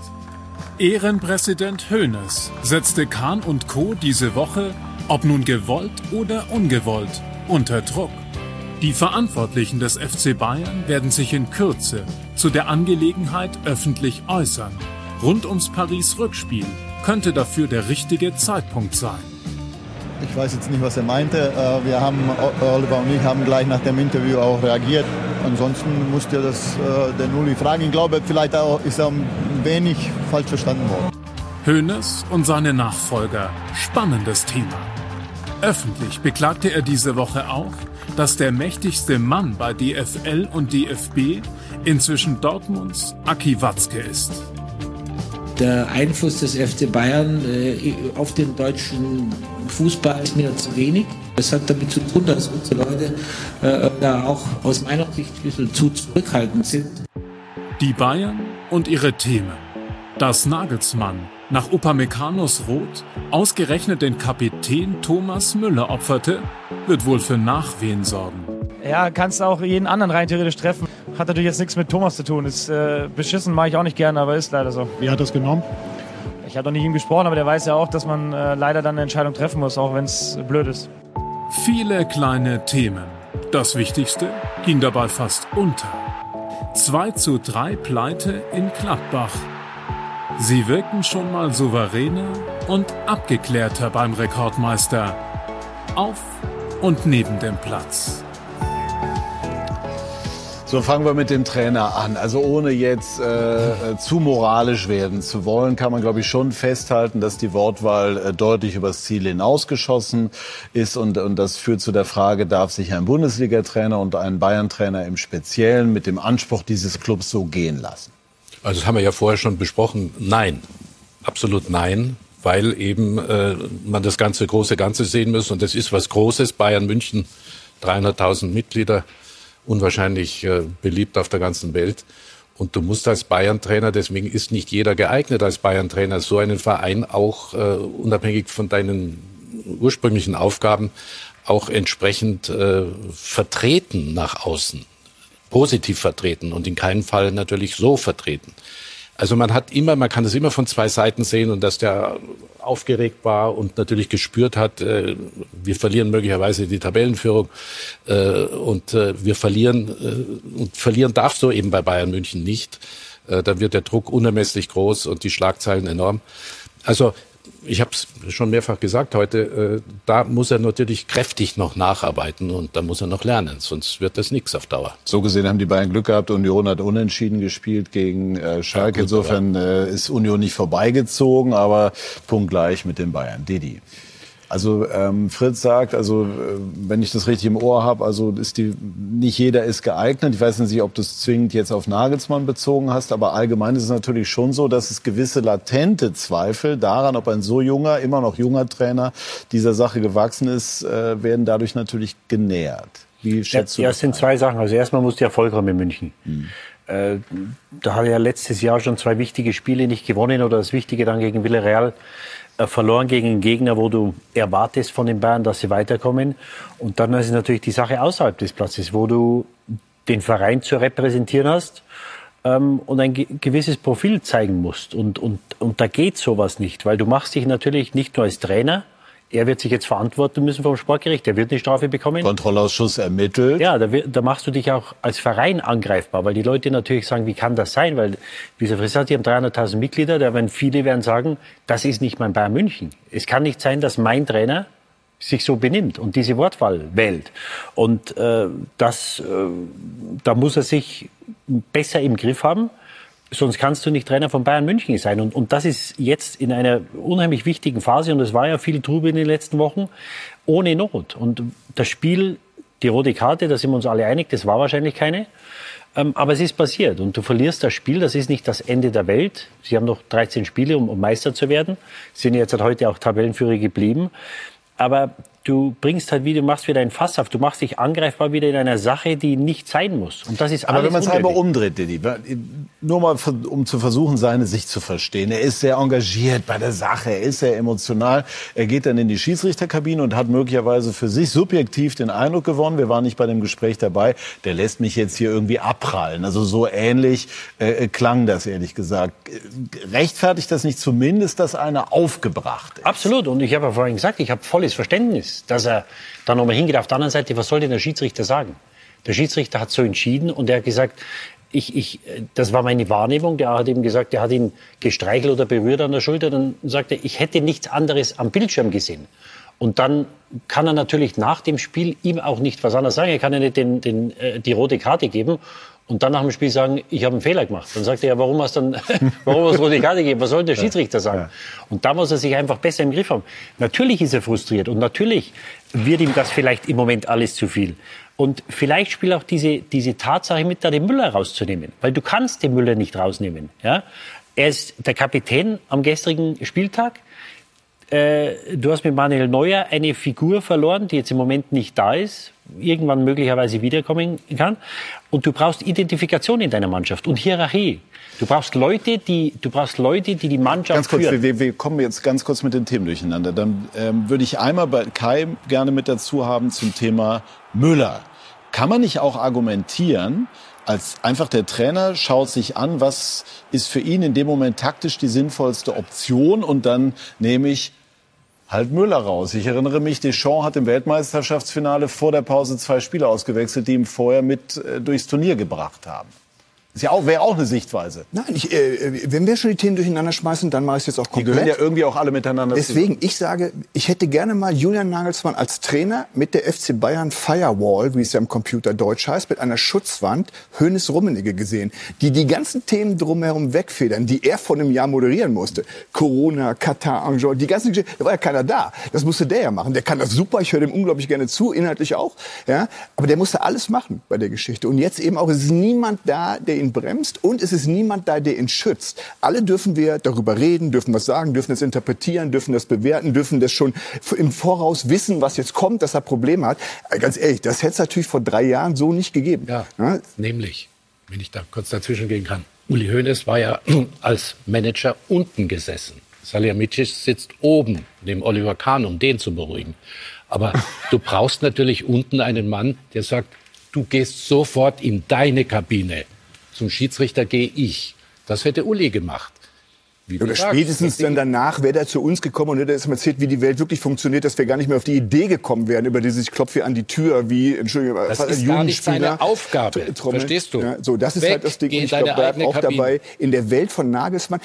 Ehrenpräsident Hoeneß setzte Kahn und Co. diese Woche, ob nun gewollt oder ungewollt, unter Druck. Die Verantwortlichen des FC Bayern werden sich in Kürze zu der Angelegenheit öffentlich äußern. Rund ums Paris-Rückspiel könnte dafür der richtige Zeitpunkt sein. Ich weiß jetzt nicht, was er meinte. Äh, wir haben, Oliver und ich haben gleich nach dem Interview auch reagiert. Ansonsten musste das äh, der Nulli fragen. Ich glaube, vielleicht ist er ein wenig falsch verstanden worden. Hoeneß und seine Nachfolger. Spannendes Thema. Öffentlich beklagte er diese Woche auch, dass der mächtigste Mann bei DFL und DFB inzwischen Dortmunds Aki Watzke ist. Der Einfluss des FC Bayern äh, auf den deutschen Fußball ist mir zu wenig. Das hat damit zu tun, dass unsere Leute äh, da auch aus meiner Sicht ein bisschen zu zurückhaltend sind. Die Bayern und ihre Themen. Das Nagelsmann nach Upameccanos Rot ausgerechnet den Kapitän Thomas Müller opferte, wird wohl für Nachwehen sorgen. Ja, kannst auch jeden anderen rein theoretisch treffen. Hat natürlich jetzt nichts mit Thomas zu tun. Ist äh, beschissen, mache ich auch nicht gerne, aber ist leider so. Wie hat er es genommen? Ich habe noch nicht mit ihm gesprochen, aber der weiß ja auch, dass man äh, leider dann eine Entscheidung treffen muss, auch wenn es blöd ist. Viele kleine Themen. Das Wichtigste ging dabei fast unter. 2 zu 3 Pleite in Gladbach Sie wirkten schon mal souveräner und abgeklärter beim Rekordmeister. Auf und neben dem Platz. So fangen wir mit dem Trainer an. Also ohne jetzt äh, äh, zu moralisch werden zu wollen, kann man glaube ich schon festhalten, dass die Wortwahl äh, deutlich übers Ziel hinausgeschossen ist und, und das führt zu der Frage, darf sich ein Bundesliga-Trainer und ein Bayern-Trainer im Speziellen mit dem Anspruch dieses Clubs so gehen lassen? Also das haben wir ja vorher schon besprochen. Nein, absolut nein, weil eben äh, man das ganze große Ganze sehen muss und das ist was Großes. Bayern München, 300.000 Mitglieder, unwahrscheinlich äh, beliebt auf der ganzen Welt. Und du musst als Bayern-Trainer, deswegen ist nicht jeder geeignet als Bayern-Trainer, so einen Verein auch äh, unabhängig von deinen ursprünglichen Aufgaben auch entsprechend äh, vertreten nach außen positiv vertreten und in keinem Fall natürlich so vertreten. Also man hat immer, man kann das immer von zwei Seiten sehen und dass der aufgeregt war und natürlich gespürt hat, äh, wir verlieren möglicherweise die Tabellenführung äh, und äh, wir verlieren äh, und verlieren darf so eben bei Bayern München nicht. Äh, da wird der Druck unermesslich groß und die Schlagzeilen enorm. Also ich habe es schon mehrfach gesagt heute, äh, da muss er natürlich kräftig noch nacharbeiten und da muss er noch lernen, sonst wird das nichts auf Dauer. So gesehen haben die Bayern Glück gehabt. Union hat unentschieden gespielt gegen äh, Schalke. Ja, gut, Insofern äh, ist Union nicht vorbeigezogen, aber punktgleich mit den Bayern. Didi. Also ähm, Fritz sagt, also äh, wenn ich das richtig im Ohr habe, also ist die nicht jeder ist geeignet. Ich weiß nicht, ob du es zwingend jetzt auf Nagelsmann bezogen hast, aber allgemein ist es natürlich schon so, dass es gewisse latente Zweifel daran, ob ein so junger, immer noch junger Trainer dieser Sache gewachsen ist, äh, werden dadurch natürlich genährt. Wie schätzt ja, du das? Ja, es sind zwei Sachen. Also erstmal muss die Erfolg haben in München. Hm. Äh, da hat er ja letztes Jahr schon zwei wichtige Spiele nicht gewonnen oder das Wichtige dann gegen Villarreal verloren gegen einen Gegner, wo du erwartest von den Bayern, dass sie weiterkommen. Und dann ist es natürlich die Sache außerhalb des Platzes, wo du den Verein zu repräsentieren hast ähm, und ein gewisses Profil zeigen musst. Und, und, und da geht sowas nicht, weil du machst dich natürlich nicht nur als Trainer, er wird sich jetzt verantworten müssen vom Sportgericht. Er wird eine Strafe bekommen. Kontrollausschuss ermittelt. Ja, da, da, machst du dich auch als Verein angreifbar, weil die Leute natürlich sagen, wie kann das sein? Weil, wie Sie gesagt die haben 300.000 Mitglieder, da werden viele werden sagen, das ist nicht mein Bayern München. Es kann nicht sein, dass mein Trainer sich so benimmt und diese Wortwahl wählt. Und äh, das, äh, da muss er sich besser im Griff haben. Sonst kannst du nicht Trainer von Bayern München sein. Und, und das ist jetzt in einer unheimlich wichtigen Phase, und es war ja viel Trubel in den letzten Wochen, ohne Not. Und das Spiel, die rote Karte, da sind wir uns alle einig, das war wahrscheinlich keine. Ähm, aber es ist passiert und du verlierst das Spiel, das ist nicht das Ende der Welt. Sie haben noch 13 Spiele, um, um Meister zu werden, Sie sind jetzt heute auch Tabellenführer geblieben. Aber du bringst halt wieder, du machst wieder ein Fass auf, du machst dich angreifbar wieder in einer Sache, die nicht sein muss. Und das ist Aber wenn man es halber umdreht, Didi, nur mal um zu versuchen, seine Sicht zu verstehen. Er ist sehr engagiert bei der Sache, er ist sehr emotional. Er geht dann in die Schiedsrichterkabine und hat möglicherweise für sich subjektiv den Eindruck gewonnen, wir waren nicht bei dem Gespräch dabei, der lässt mich jetzt hier irgendwie abprallen. Also so ähnlich äh, klang das ehrlich gesagt. Rechtfertigt das nicht zumindest, dass einer aufgebracht ist? Absolut. Und ich habe ja vorhin gesagt, ich habe volles Verständnis dass er dann nochmal hingeht. Auf der anderen Seite, was soll denn der Schiedsrichter sagen? Der Schiedsrichter hat so entschieden und er hat gesagt, ich, ich, das war meine Wahrnehmung. Der hat eben gesagt, er hat ihn gestreichelt oder berührt an der Schulter. Dann sagte er, ich hätte nichts anderes am Bildschirm gesehen. Und dann kann er natürlich nach dem Spiel ihm auch nicht was anderes sagen. Er kann ja nicht den, den, äh, die rote Karte geben und dann nach dem Spiel sagen, ich habe einen Fehler gemacht. Dann sagt er, ja, warum hast du dann, (laughs) warum hast du rote Karte gegeben? Was soll der Schiedsrichter sagen? Ja. Und da muss er sich einfach besser im Griff haben. Natürlich ist er frustriert und natürlich wird ihm das vielleicht im Moment alles zu viel. Und vielleicht spielt auch diese, diese Tatsache mit, da den Müller rauszunehmen. Weil du kannst den Müller nicht rausnehmen. Ja? Er ist der Kapitän am gestrigen Spieltag. Äh, du hast mit Manuel Neuer eine Figur verloren, die jetzt im Moment nicht da ist, irgendwann möglicherweise wiederkommen kann. Und du brauchst Identifikation in deiner Mannschaft und Hierarchie. Du brauchst Leute, die, du brauchst Leute, die die Mannschaft ganz kurz, führen. Wir, wir kommen jetzt ganz kurz mit den Themen durcheinander. Dann ähm, würde ich einmal bei Kai gerne mit dazu haben zum Thema Müller. Kann man nicht auch argumentieren, als einfach der Trainer schaut sich an, was ist für ihn in dem Moment taktisch die sinnvollste Option und dann nehme ich halt Müller raus. Ich erinnere mich, Deschamps hat im Weltmeisterschaftsfinale vor der Pause zwei Spieler ausgewechselt, die ihm vorher mit äh, durchs Turnier gebracht haben. Ist ja auch, wäre auch eine Sichtweise. Nein, ich, äh, wenn wir schon die Themen durcheinander schmeißen, dann mache ich es jetzt auch komplett. Die gehören ja irgendwie auch alle miteinander Deswegen, zusammen. ich sage, ich hätte gerne mal Julian Nagelsmann als Trainer mit der FC Bayern Firewall, wie es ja im Computer Deutsch heißt, mit einer Schutzwand Hönes Rummenigge gesehen, die die ganzen Themen drumherum wegfedern, die er vor einem Jahr moderieren musste. Corona, Katar, Angel, die ganzen Geschichten, da war ja keiner da. Das musste der ja machen. Der kann das super, ich höre dem unglaublich gerne zu, inhaltlich auch. Ja, aber der musste alles machen bei der Geschichte. Und jetzt eben auch, es ist niemand da, der ihn ihn bremst und es ist niemand da, der ihn schützt. Alle dürfen wir darüber reden, dürfen was sagen, dürfen das interpretieren, dürfen das bewerten, dürfen das schon im Voraus wissen, was jetzt kommt, dass er Probleme hat. Äh, ganz ehrlich, das hätte es natürlich vor drei Jahren so nicht gegeben. Ja, ja? nämlich, wenn ich da kurz dazwischen gehen kann. Uli Hoeneß war ja (clears throat) als Manager unten gesessen. Salihamidzic sitzt oben neben Oliver Kahn, um den zu beruhigen. Aber (laughs) du brauchst natürlich unten einen Mann, der sagt, du gehst sofort in deine Kabine. Zum Schiedsrichter gehe ich. Das hätte Uli gemacht. Oder sagst, spätestens dann danach wäre der zu uns gekommen und hätte uns erzählt, wie die Welt wirklich funktioniert, dass wir gar nicht mehr auf die Idee gekommen wären, über dieses Klopf hier an die Tür, wie, Entschuldigung, Das ist gar nicht Jugendspieler seine Aufgabe. tr- trommeln. Verstehst du? Ja, so, das ist Weg, halt das Ding. Und ich glaube, auch Kabine. dabei, in der Welt von Nagelsmann,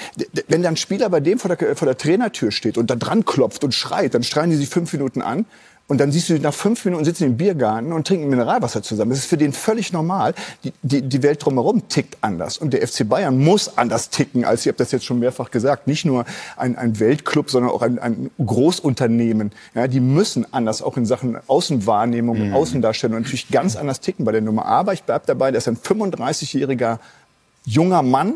wenn dann ein Spieler bei dem vor der, vor der Trainertür steht und da dran klopft und schreit, dann schreien die sich fünf Minuten an. Und dann siehst du, nach fünf Minuten sitzen die im Biergarten und trinken Mineralwasser zusammen. Das ist für den völlig normal. Die, die, die Welt drumherum tickt anders. Und der FC Bayern muss anders ticken, als ich habe das jetzt schon mehrfach gesagt. Nicht nur ein, ein Weltclub, sondern auch ein, ein Großunternehmen. Ja, die müssen anders, auch in Sachen Außenwahrnehmung, und Außendarstellung, natürlich ganz anders ticken bei der Nummer. Aber ich bleib dabei, das ist ein 35-jähriger junger Mann,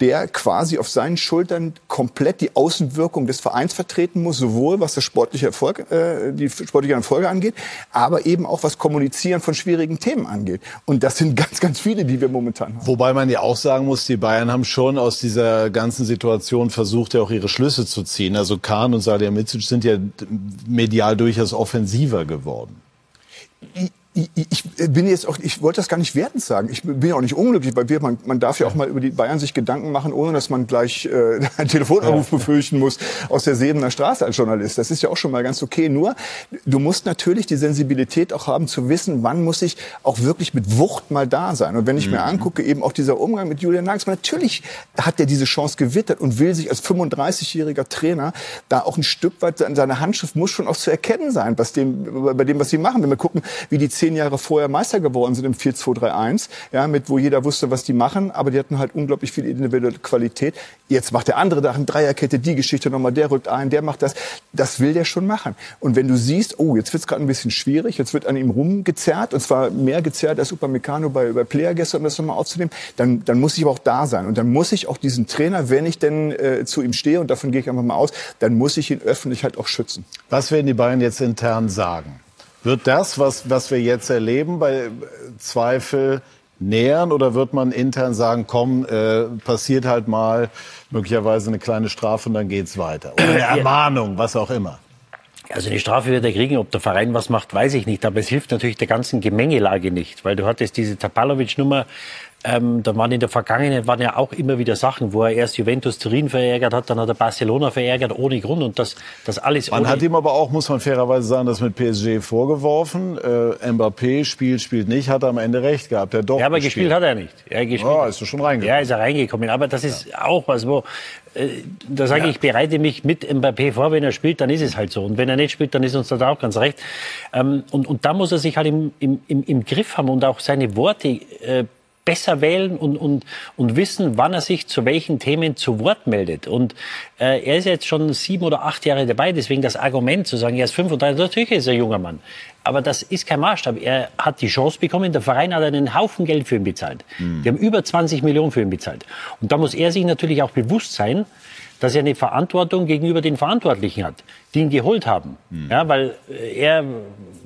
der quasi auf seinen Schultern komplett die Außenwirkung des Vereins vertreten muss, sowohl was das sportliche Erfolg, äh, die sportlichen Erfolge angeht, aber eben auch was Kommunizieren von schwierigen Themen angeht. Und das sind (laughs) ganz, ganz viele, die wir momentan haben. Wobei man ja auch sagen muss, die Bayern haben schon aus dieser ganzen Situation versucht, ja auch ihre Schlüsse zu ziehen. Also Kahn und Salihamidzic sind ja medial durchaus offensiver geworden. ich, ich bin jetzt auch, ich wollte das gar nicht wertend sagen. Ich bin ja auch nicht unglücklich, weil wir, man, man darf ja auch mal über die Bayern sich Gedanken machen, ohne dass man gleich äh, (laughs) einen Telefonanruf befürchten muss aus der Sebener Straße als Journalist. Das ist ja auch schon mal ganz okay. Nur, du musst natürlich die Sensibilität auch haben zu wissen, wann muss ich auch wirklich mit Wucht mal da sein. Und wenn ich mir angucke, eben auch dieser Umgang mit Julian Nagelsmann, natürlich hat er diese Chance gewittert und will sich als 35-jähriger Trainer da auch ein Stück weit, seine Handschrift muss schon auch zu erkennen sein, was dem, bei dem, was sie machen. Wenn wir gucken, wie die zehn Jahre vorher Meister geworden sind im 4-2-3-1, ja, mit, wo jeder wusste, was die machen, aber die hatten halt unglaublich viel individuelle Qualität. Jetzt macht der andere da eine Dreierkette, die Geschichte nochmal, der rückt ein, der macht das. Das will der schon machen. Und wenn du siehst, oh, jetzt wird's gerade ein bisschen schwierig, jetzt wird an ihm rumgezerrt, und zwar mehr gezerrt als Upamecano bei, bei Player gestern, um das nochmal aufzunehmen, dann, dann muss ich aber auch da sein. Und dann muss ich auch diesen Trainer, wenn ich denn äh, zu ihm stehe, und davon gehe ich einfach mal aus, dann muss ich ihn öffentlich halt auch schützen. Was werden die Bayern jetzt intern sagen? Wird das, was, was wir jetzt erleben, bei Zweifel nähern oder wird man intern sagen, komm, äh, passiert halt mal möglicherweise eine kleine Strafe und dann geht's weiter? Oder eine Ermahnung, was auch immer. Also eine Strafe wird er kriegen, ob der Verein was macht, weiß ich nicht. Aber es hilft natürlich der ganzen Gemengelage nicht, weil du hattest diese Tapalovic-Nummer. Ähm, da waren in der Vergangenheit waren ja auch immer wieder Sachen, wo er erst Juventus Turin verärgert hat, dann hat er Barcelona verärgert ohne Grund und das, das alles Man hat ihm aber auch, muss man fairerweise sagen, das mit PSG vorgeworfen. Äh, Mbappé spielt, spielt nicht, hat er am Ende recht gehabt. Er doch ja, aber gespielt hat er nicht. Ja, gespielt. Ja, ist doch schon reingekommen. Ja, ist er reingekommen. Aber das ist auch was, wo, äh, da sage ich, ich bereite mich mit Mbappé vor, wenn er spielt, dann ist es halt so. Und wenn er nicht spielt, dann ist uns das auch ganz recht. Ähm, und, und da muss er sich halt im, im, im, im Griff haben und auch seine Worte äh, besser wählen und, und, und wissen, wann er sich zu welchen Themen zu Wort meldet. Und äh, er ist jetzt schon sieben oder acht Jahre dabei, deswegen das Argument zu sagen, er ist 35, natürlich ist er ein junger Mann. Aber das ist kein Maßstab. Er hat die Chance bekommen, der Verein hat einen Haufen Geld für ihn bezahlt. Die haben über 20 Millionen für ihn bezahlt. Und da muss er sich natürlich auch bewusst sein, dass er eine Verantwortung gegenüber den Verantwortlichen hat, die ihn geholt haben. Ja, weil äh, er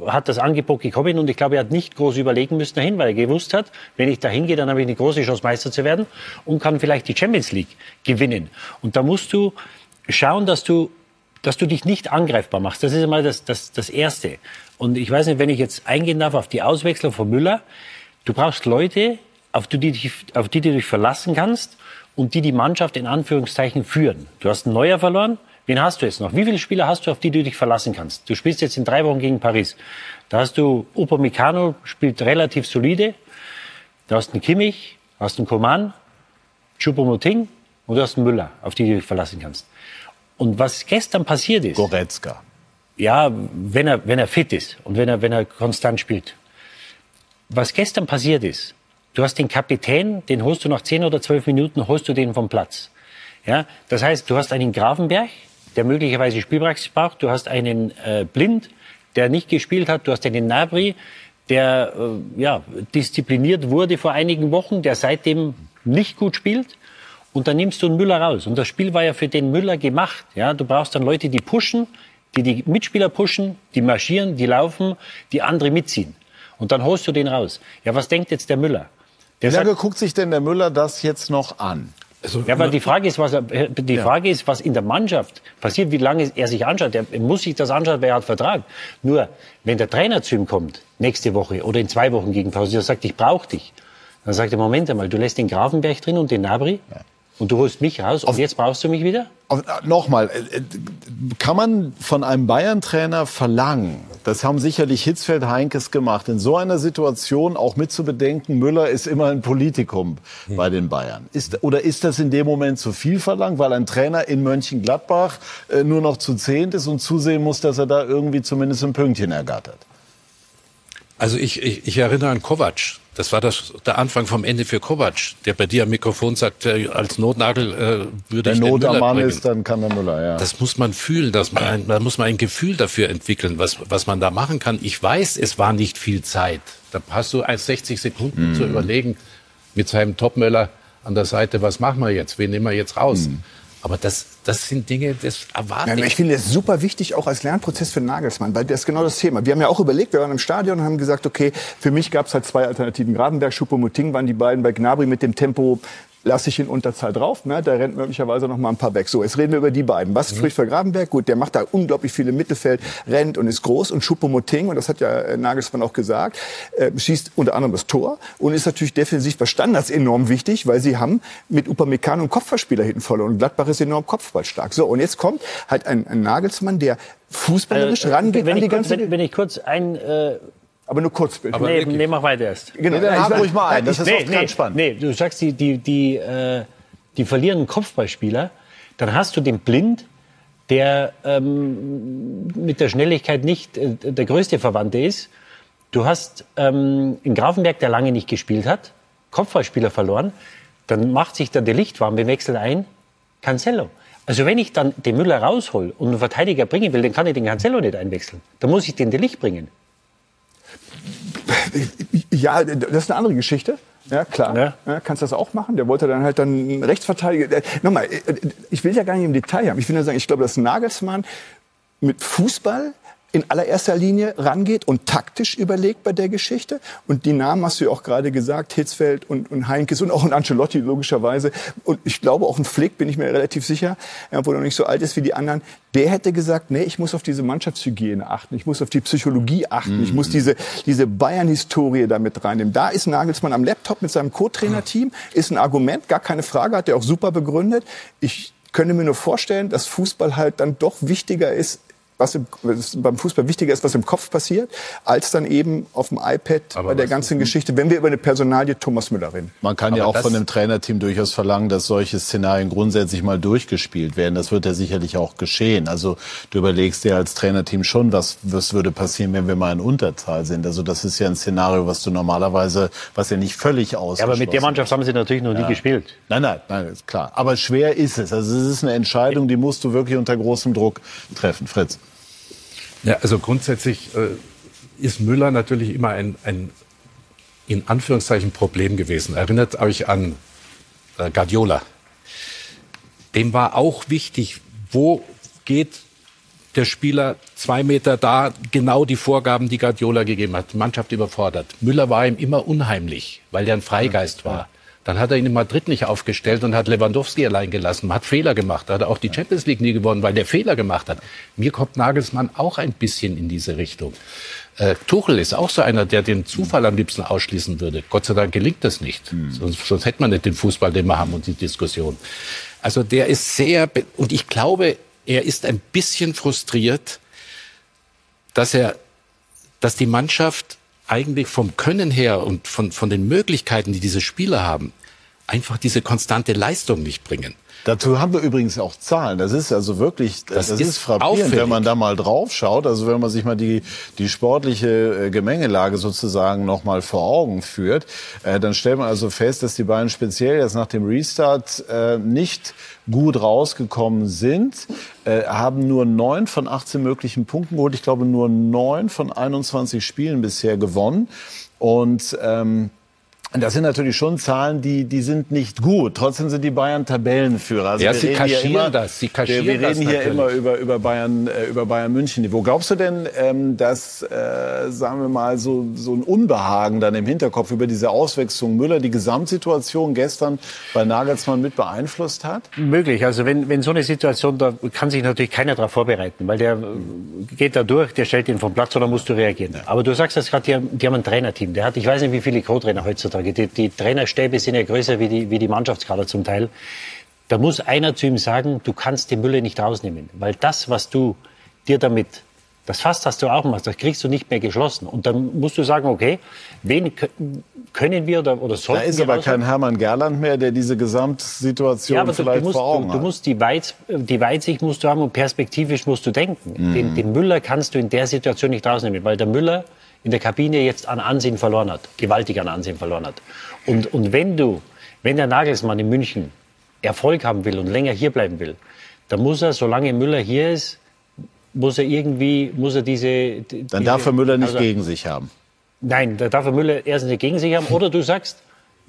hat das Angebot bekommen und ich glaube, er hat nicht groß überlegen müssen dahin, weil er gewusst hat, wenn ich dahin gehe, dann habe ich eine große Chance, Meister zu werden und kann vielleicht die Champions League gewinnen. Und da musst du schauen, dass du, dass du dich nicht angreifbar machst. Das ist einmal das, das, das Erste. Und ich weiß nicht, wenn ich jetzt eingehen darf auf die Auswechslung von Müller, du brauchst Leute, auf die, auf die du dich verlassen kannst und die die Mannschaft in Anführungszeichen führen. Du hast einen Neuer verloren. Wen hast du jetzt noch? Wie viele Spieler hast du, auf die du dich verlassen kannst? Du spielst jetzt in drei Wochen gegen Paris. Da hast du Upamecano, spielt relativ solide. Da hast du einen Kimmich, hast einen Coman, Choupo-Moting und du hast einen Müller, auf die du dich verlassen kannst. Und was gestern passiert ist, Goretzka. ja, wenn er, wenn er fit ist und wenn er, wenn er konstant spielt. Was gestern passiert ist, du hast den Kapitän, den holst du nach 10 oder 12 Minuten, holst du den vom Platz. Ja, das heißt, du hast einen Grafenberg, der möglicherweise Spielpraxis braucht, du hast einen äh, Blind, der nicht gespielt hat, du hast einen Nabri, der äh, ja, diszipliniert wurde vor einigen Wochen, der seitdem nicht gut spielt. Und dann nimmst du einen Müller raus. Und das Spiel war ja für den Müller gemacht. Ja, du brauchst dann Leute, die pushen, die die Mitspieler pushen, die marschieren, die laufen, die andere mitziehen. Und dann holst du den raus. Ja, was denkt jetzt der Müller? Der Wie lange guckt sich denn der Müller das jetzt noch an? ja, aber die Frage ist, was, er, die Frage ist, was in der Mannschaft passiert, wie lange er sich anschaut. Er muss sich das anschauen, weil er hat Vertrag. Nur, wenn der Trainer zu ihm kommt, nächste Woche oder in zwei Wochen gegen Pause, der sagt, ich brauche dich. Dann sagt er, Moment einmal, du lässt den Grafenberg drin und den Nabri. Und du holst mich raus und jetzt brauchst du mich wieder? Äh, Nochmal, äh, äh, kann man von einem Bayern-Trainer verlangen, das haben sicherlich Hitzfeld Heinkes gemacht, in so einer Situation auch mit zu bedenken, Müller ist immer ein Politikum bei den Bayern. Ist, oder ist das in dem Moment zu viel verlangt, weil ein Trainer in Mönchengladbach nur noch zu zehnt ist und zusehen muss, dass er da irgendwie zumindest ein Pünktchen ergattert? Also ich, ich, ich erinnere an Kovac. Das war das, der Anfang vom Ende für Kovac, der bei dir am Mikrofon sagt, äh, als Notnagel äh, würde Wenn ich den Not am Müller Mann ist, dann kann der Müller, ja. Das muss man fühlen, dass man, ein, da muss man ein Gefühl dafür entwickeln, was, was man da machen kann. Ich weiß, es war nicht viel Zeit. Da hast du 60 Sekunden zu überlegen mit seinem Topmöller an der Seite, was machen wir jetzt? Wen nehmen wir jetzt raus? Aber das, das sind Dinge, das erwarte Ja, ich. finde das super wichtig, auch als Lernprozess für Nagelsmann, weil das ist genau das Thema. Wir haben ja auch überlegt, wir waren im Stadion und haben gesagt, okay, für mich gab es halt zwei Alternativen. Gravenberg, Schuppomoting waren die beiden bei Gnabry mit dem Tempo, lasse ich in Unterzahl drauf, ne? da rennt möglicherweise noch mal ein paar weg. So, jetzt reden wir über die beiden. Was spricht für Gravenberg? Gut, der macht da unglaublich viel im Mittelfeld, rennt und ist groß und Schuppomoting, und das hat ja äh, Nagelsmann auch gesagt, äh, schießt unter anderem das Tor und ist natürlich defensiv bei Standards enorm wichtig, weil sie haben mit Upamecano einen Kopfballspieler hinten verloren und Gladbach ist enorm kopfballstark. So, und jetzt kommt halt ein, ein Nagelsmann, der fußballerisch Äh, rangeht wenn, an die ich kurz, ganze... wenn, wenn ich kurz ein... Äh, aber nur kurz bitte. nee, nee, mach weiter erst. Genau. Nee, dann Ja, ich ruhig mal ein, das ist nee, oft nee, ganz spannend. Nee, du sagst, die, die, die, äh, die verlieren einen Kopfballspieler, dann hast du den Blind, der ähm, mit der Schnelligkeit nicht äh, der größte Verwandte ist. Du hast ähm, in Grafenberg, der lange nicht gespielt hat, Kopfballspieler verloren. Dann macht sich der Delicht warm, wechselt ein, Cancelo. Also wenn ich dann den Müller raushol und einen Verteidiger bringen will, dann kann ich den Cancelo nicht einwechseln. Dann muss ich den Delicht bringen. Ja, das ist eine andere Geschichte. Ja, klar. Ja. Ja. kannst das auch machen. Der wollte dann halt dann Rechtsverteidiger. Äh, Nochmal, äh, ich will ja gar nicht im Detail haben. Ich will nur sagen, ich glaube, dass Nagelsmann mit Fußball in allererster Linie rangeht und taktisch überlegt bei der Geschichte. Und die Namen hast du ja auch gerade gesagt, Hitzfeld und, und Heinkes und auch ein Ancelotti logischerweise. Und ich glaube auch ein Flick, bin ich mir relativ sicher, obwohl er noch nicht so alt ist wie die anderen, der hätte gesagt, nee, ich muss auf diese Mannschaftshygiene achten, ich muss auf die Psychologie achten, ich muss diese, diese Bayern-Historie da mit reinnehmen. Da ist Nagelsmann am Laptop mit seinem Co-Trainer-Team, ist ein Argument, gar keine Frage, hat er auch super begründet. Ich könnte mir nur vorstellen, dass Fußball halt dann doch wichtiger ist, was im, was beim Fußball wichtiger ist, was im Kopf passiert, als dann eben auf dem iPad bei der ganzen Geschichte, wenn wir über eine Personalie Thomas Müller reden. Man kann ja Aber auch das- von dem Trainerteam durchaus verlangen, dass solche Szenarien grundsätzlich mal durchgespielt werden. Das wird ja sicherlich auch geschehen. Also du überlegst dir als Trainerteam schon, was, was würde passieren, wenn wir mal in Unterzahl sind. Also das ist ja ein Szenario, was du normalerweise, was ja nicht völlig Ja, ausgeschlossen aber mit der Mannschaft haben sie natürlich noch nie gespielt. Nein, nein, nein, ist klar. Aber schwer ist es. Also es ist eine Entscheidung, die musst du wirklich unter großem Druck treffen. Fritz. Ja, also grundsätzlich äh, ist Müller natürlich immer ein, ein in Anführungszeichen Problem gewesen. Erinnert euch an äh, Guardiola. Dem war auch wichtig, wo geht der Spieler zwei Meter da, genau die Vorgaben, die Guardiola gegeben hat. Die Mannschaft überfordert. Müller war ihm immer unheimlich, weil er ein Freigeist war. Dann hat er ihn in Madrid nicht aufgestellt und hat Lewandowski allein gelassen, hat Fehler gemacht. Hat auch die Champions League nie gewonnen, weil der Fehler gemacht hat. Mir kommt Nagelsmann auch ein bisschen in diese Richtung. Äh, Tuchel ist auch so einer, der den Zufall am liebsten ausschließen würde. Gott sei Dank gelingt das nicht. Sonst, sonst hätte man nicht den Fußball, den wir haben und die Diskussion. Also der ist sehr, und ich glaube, er ist ein bisschen frustriert, dass er, dass die Mannschaft eigentlich vom Können her und von, von den Möglichkeiten, die diese Spieler haben, einfach diese konstante Leistung nicht bringen. Dazu haben wir übrigens auch Zahlen. Das ist also wirklich, das, Das ist, ist frappierend, auffällig. wenn man da mal drauf schaut. Also wenn man sich mal die, die sportliche äh, Gemengelage sozusagen noch mal vor Augen führt, äh, dann stellt man also fest, dass die beiden speziell jetzt nach dem Restart äh, nicht gut rausgekommen sind, äh, haben nur neun von 18 möglichen Punkten geholt. Ich glaube, nur neun von 21 Spielen bisher gewonnen. Und ähm, das sind natürlich schon Zahlen, die, die sind nicht gut. Trotzdem sind die Bayern Tabellenführer. Also Ja, sie kaschieren immer, das, sie kaschieren wir, wir das reden hier natürlich. immer über, über Bayern, äh, über Bayern München Niveau. Glaubst du denn, ähm, dass, äh, sagen wir mal, so, so ein Unbehagen dann im Hinterkopf über diese Auswechslung Müller die Gesamtsituation gestern bei Nagelsmann mit beeinflusst hat? Möglich. Also wenn, wenn so eine Situation, da kann sich natürlich keiner darauf vorbereiten, weil der äh, geht da durch, der stellt ihn vom Platz oder musst du reagieren. Aber du sagst das gerade, die, haben- die haben ein Trainerteam. Der hat, ich weiß nicht, wie viele Co-Trainer heutzutage. Die, die Trainerstäbe sind ja größer wie die, wie die Mannschaftskader zum Teil. Da muss einer zu ihm sagen, du kannst den Müller nicht rausnehmen, weil das, was du dir damit das Fass hast du auch gemacht, das kriegst du nicht mehr geschlossen. Und dann musst du sagen, okay, wen können wir oder, oder sollten wir... Da ist wir aber kein Hermann Gerland mehr, der diese Gesamtsituation ja, aber vielleicht du musst, vor Augen du, du musst die, Weiz, die Weitsicht musst du haben und perspektivisch musst du denken. Mhm. Den, den Müller kannst du in der Situation nicht rausnehmen, weil der Müller in der Kabine jetzt an Ansehen verloren hat, gewaltig an Ansehen verloren hat. Und, und wenn du, wenn der Nagelsmann in München Erfolg haben will und länger hier bleiben will, dann muss er, solange Müller hier ist, muss er irgendwie, muss er diese. Dann diese, darf er Müller nicht also, gegen sich haben. Nein, da darf er Müller erstens nicht gegen sich haben. Oder du sagst,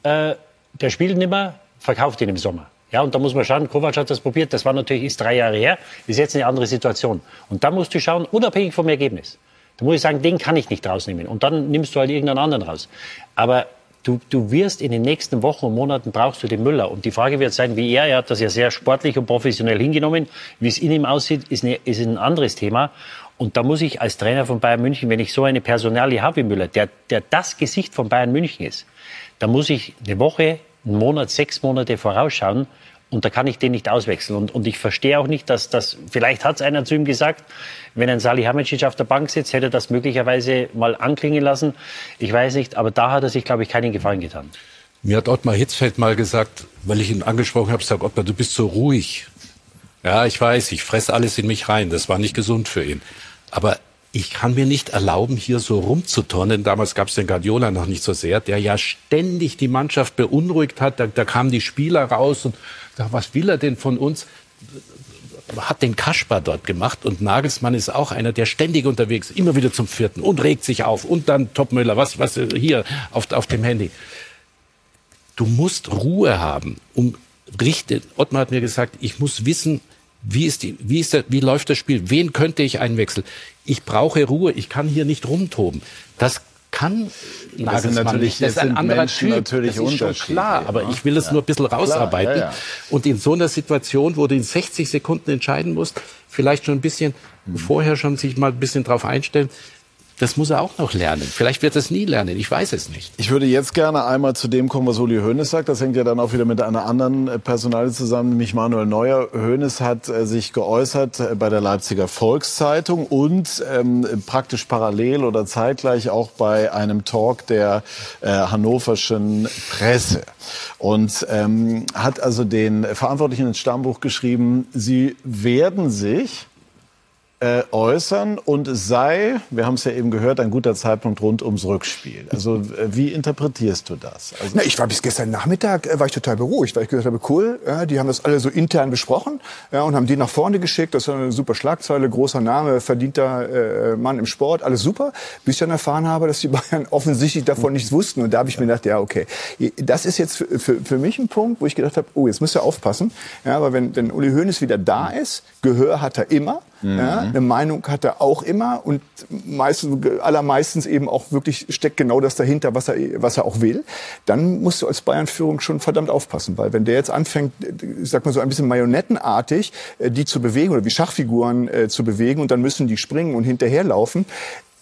äh, der spielt nicht mehr, verkauft ihn im Sommer. Ja, und da muss man schauen, Kovac hat das probiert, das war natürlich, ist drei Jahre her, ist jetzt eine andere Situation. Und da musst du schauen, unabhängig vom Ergebnis. Da muss ich sagen, den kann ich nicht rausnehmen. Und dann nimmst du halt irgendeinen anderen raus. Aber du, du wirst in den nächsten Wochen und Monaten brauchst du den Müller. Und die Frage wird sein, wie er, er hat das ja sehr sportlich und professionell hingenommen, wie es in ihm aussieht, ist, eine, ist ein anderes Thema. Und da muss ich als Trainer von Bayern München, wenn ich so eine Personalie habe wie Müller, der, der das Gesicht von Bayern München ist, da muss ich eine Woche, einen Monat, sechs Monate vorausschauen. Und da kann ich den nicht auswechseln. Und, und ich verstehe auch nicht, dass das, vielleicht hat es einer zu ihm gesagt, wenn ein Salihamidzic auf der Bank sitzt, hätte er das möglicherweise mal anklingen lassen. Ich weiß nicht, aber da hat er sich, glaube ich, keinen Gefallen getan. Mir hat Ottmar Hitzfeld mal gesagt, weil ich ihn angesprochen habe, sagt Ottmar, du bist so ruhig. Ja, ich weiß, ich fresse alles in mich rein. Das war nicht gesund für ihn. Aber ich kann mir nicht erlauben, hier so rumzuturnen. Damals gab es den Guardiola noch nicht so sehr, der ja ständig die Mannschaft beunruhigt hat. Da, da kamen die Spieler raus und was will er denn von uns? hat den Kaspar dort gemacht und Nagelsmann ist auch einer, der ständig unterwegs, immer wieder zum vierten und regt sich auf und dann Topmüller, was, was hier auf, auf dem Handy. Du musst Ruhe haben, um richte. Ottmar hat mir gesagt, ich muss wissen, wie ist die, wie ist der, wie läuft das Spiel? Wen könnte ich einwechseln? Ich brauche Ruhe. Ich kann hier nicht rumtoben. Das kann Nagelsmann nicht. Das ist ein anderer Menschen Typ. natürlich das ist schon klar. Aber ich will es Ja. nur ein bisschen rausarbeiten. ja, ja. Und in so einer Situation, wo du in 60 Sekunden entscheiden musst, vielleicht schon ein bisschen vorher schon sich mal ein bisschen drauf einstellen. Das muss er auch noch lernen. Vielleicht wird er es nie lernen. Ich weiß es nicht. Ich würde jetzt gerne einmal zu dem kommen, was Uli Hoeneß sagt. Das hängt ja dann auch wieder mit einer anderen äh, Personalie zusammen, nämlich Manuel Neuer. Hoeneß hat äh, sich geäußert äh, bei der Leipziger Volkszeitung und ähm, praktisch parallel oder zeitgleich auch bei einem Talk der äh, hannoverschen Presse. Und ähm, hat also den Verantwortlichen ins Stammbuch geschrieben, sie werden sich äh, äußern und es sei, wir haben es ja eben gehört, ein guter Zeitpunkt rund ums Rückspiel. Also äh, wie interpretierst du das? Also, Na, ich war bis gestern Nachmittag äh, war ich total beruhigt, weil ich gesagt habe, cool, ja, die haben das alle so intern besprochen ja, und haben die nach vorne geschickt. Das war eine super Schlagzeile, großer Name, verdienter äh, Mann im Sport, alles super. Bis ich dann erfahren habe, dass die Bayern (laughs) offensichtlich davon nichts wussten. Und da habe ich mir gedacht, ja, okay, das ist jetzt für, für, für mich ein Punkt, wo ich gedacht habe, oh, jetzt müsst ihr aufpassen. Ja, aber wenn, wenn Uli Hoeneß wieder da ist, Gehör hat er immer. Ja, eine Meinung hat er auch immer und meistens, allermeistens eben auch wirklich steckt genau das dahinter, was er, was er auch will. Dann musst du als Bayern-Führung schon verdammt aufpassen, weil wenn der jetzt anfängt, ich sag mal so ein bisschen marionettenartig, äh, die zu bewegen oder wie Schachfiguren äh, zu bewegen und dann müssen die springen und hinterherlaufen,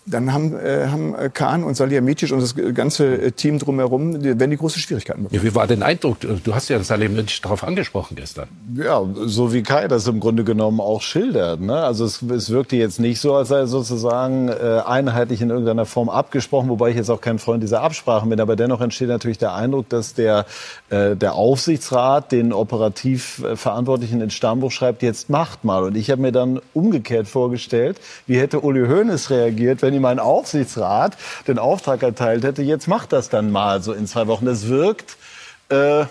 dann haben, äh, haben äh, Kahn und Salihamidzic und das ganze äh, Team drumherum, die, werden die große Schwierigkeiten bekommen. Ja, wie war dein Eindruck? Du hast ja Salihamidzic darauf angesprochen gestern. ja, so wie Kai das im Grunde genommen auch schildert. Ne? Also es, es wirkte jetzt nicht so, als sei er sozusagen äh, einheitlich in irgendeiner Form abgesprochen, wobei ich jetzt auch kein Freund dieser Absprachen bin. Aber dennoch entsteht natürlich der Eindruck, dass der, äh, der Aufsichtsrat den operativ äh, Verantwortlichen ins Stammbuch schreibt, jetzt macht mal. Und ich habe mir dann umgekehrt vorgestellt, wie hätte Uli Hoeneß reagiert, wenn ihm ein Aufsichtsrat den Auftrag erteilt hätte, jetzt macht das dann mal so in zwei Wochen. Das wirkt äh,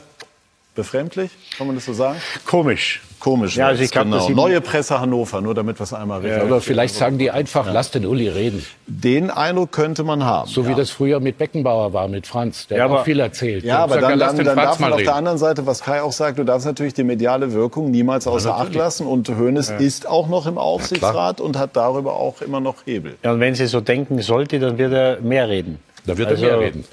befremdlich, kann man das so sagen? Komisch. Komisch. Ja, also ich wird's, glaub, dass genau. Neue Presse Hannover, nur damit wir es einmal richtig. Oder vielleicht sagen die einfach, lass den Uli reden. Den Eindruck könnte man haben. So wie das früher mit Beckenbauer war, mit Franz. Der Ja, hat aber- auch viel erzählt. Ja, aber sagt, dann, dann, dann darf man auf der reden. anderen Seite, was Kai auch sagt, du darfst natürlich die mediale Wirkung niemals außer Acht lassen. Und Hoeneß ist auch noch im Aufsichtsrat und hat darüber auch immer noch Hebel. Ja, und wenn sie so denken sollte, dann wird er mehr reden. Da wird er mehr reden.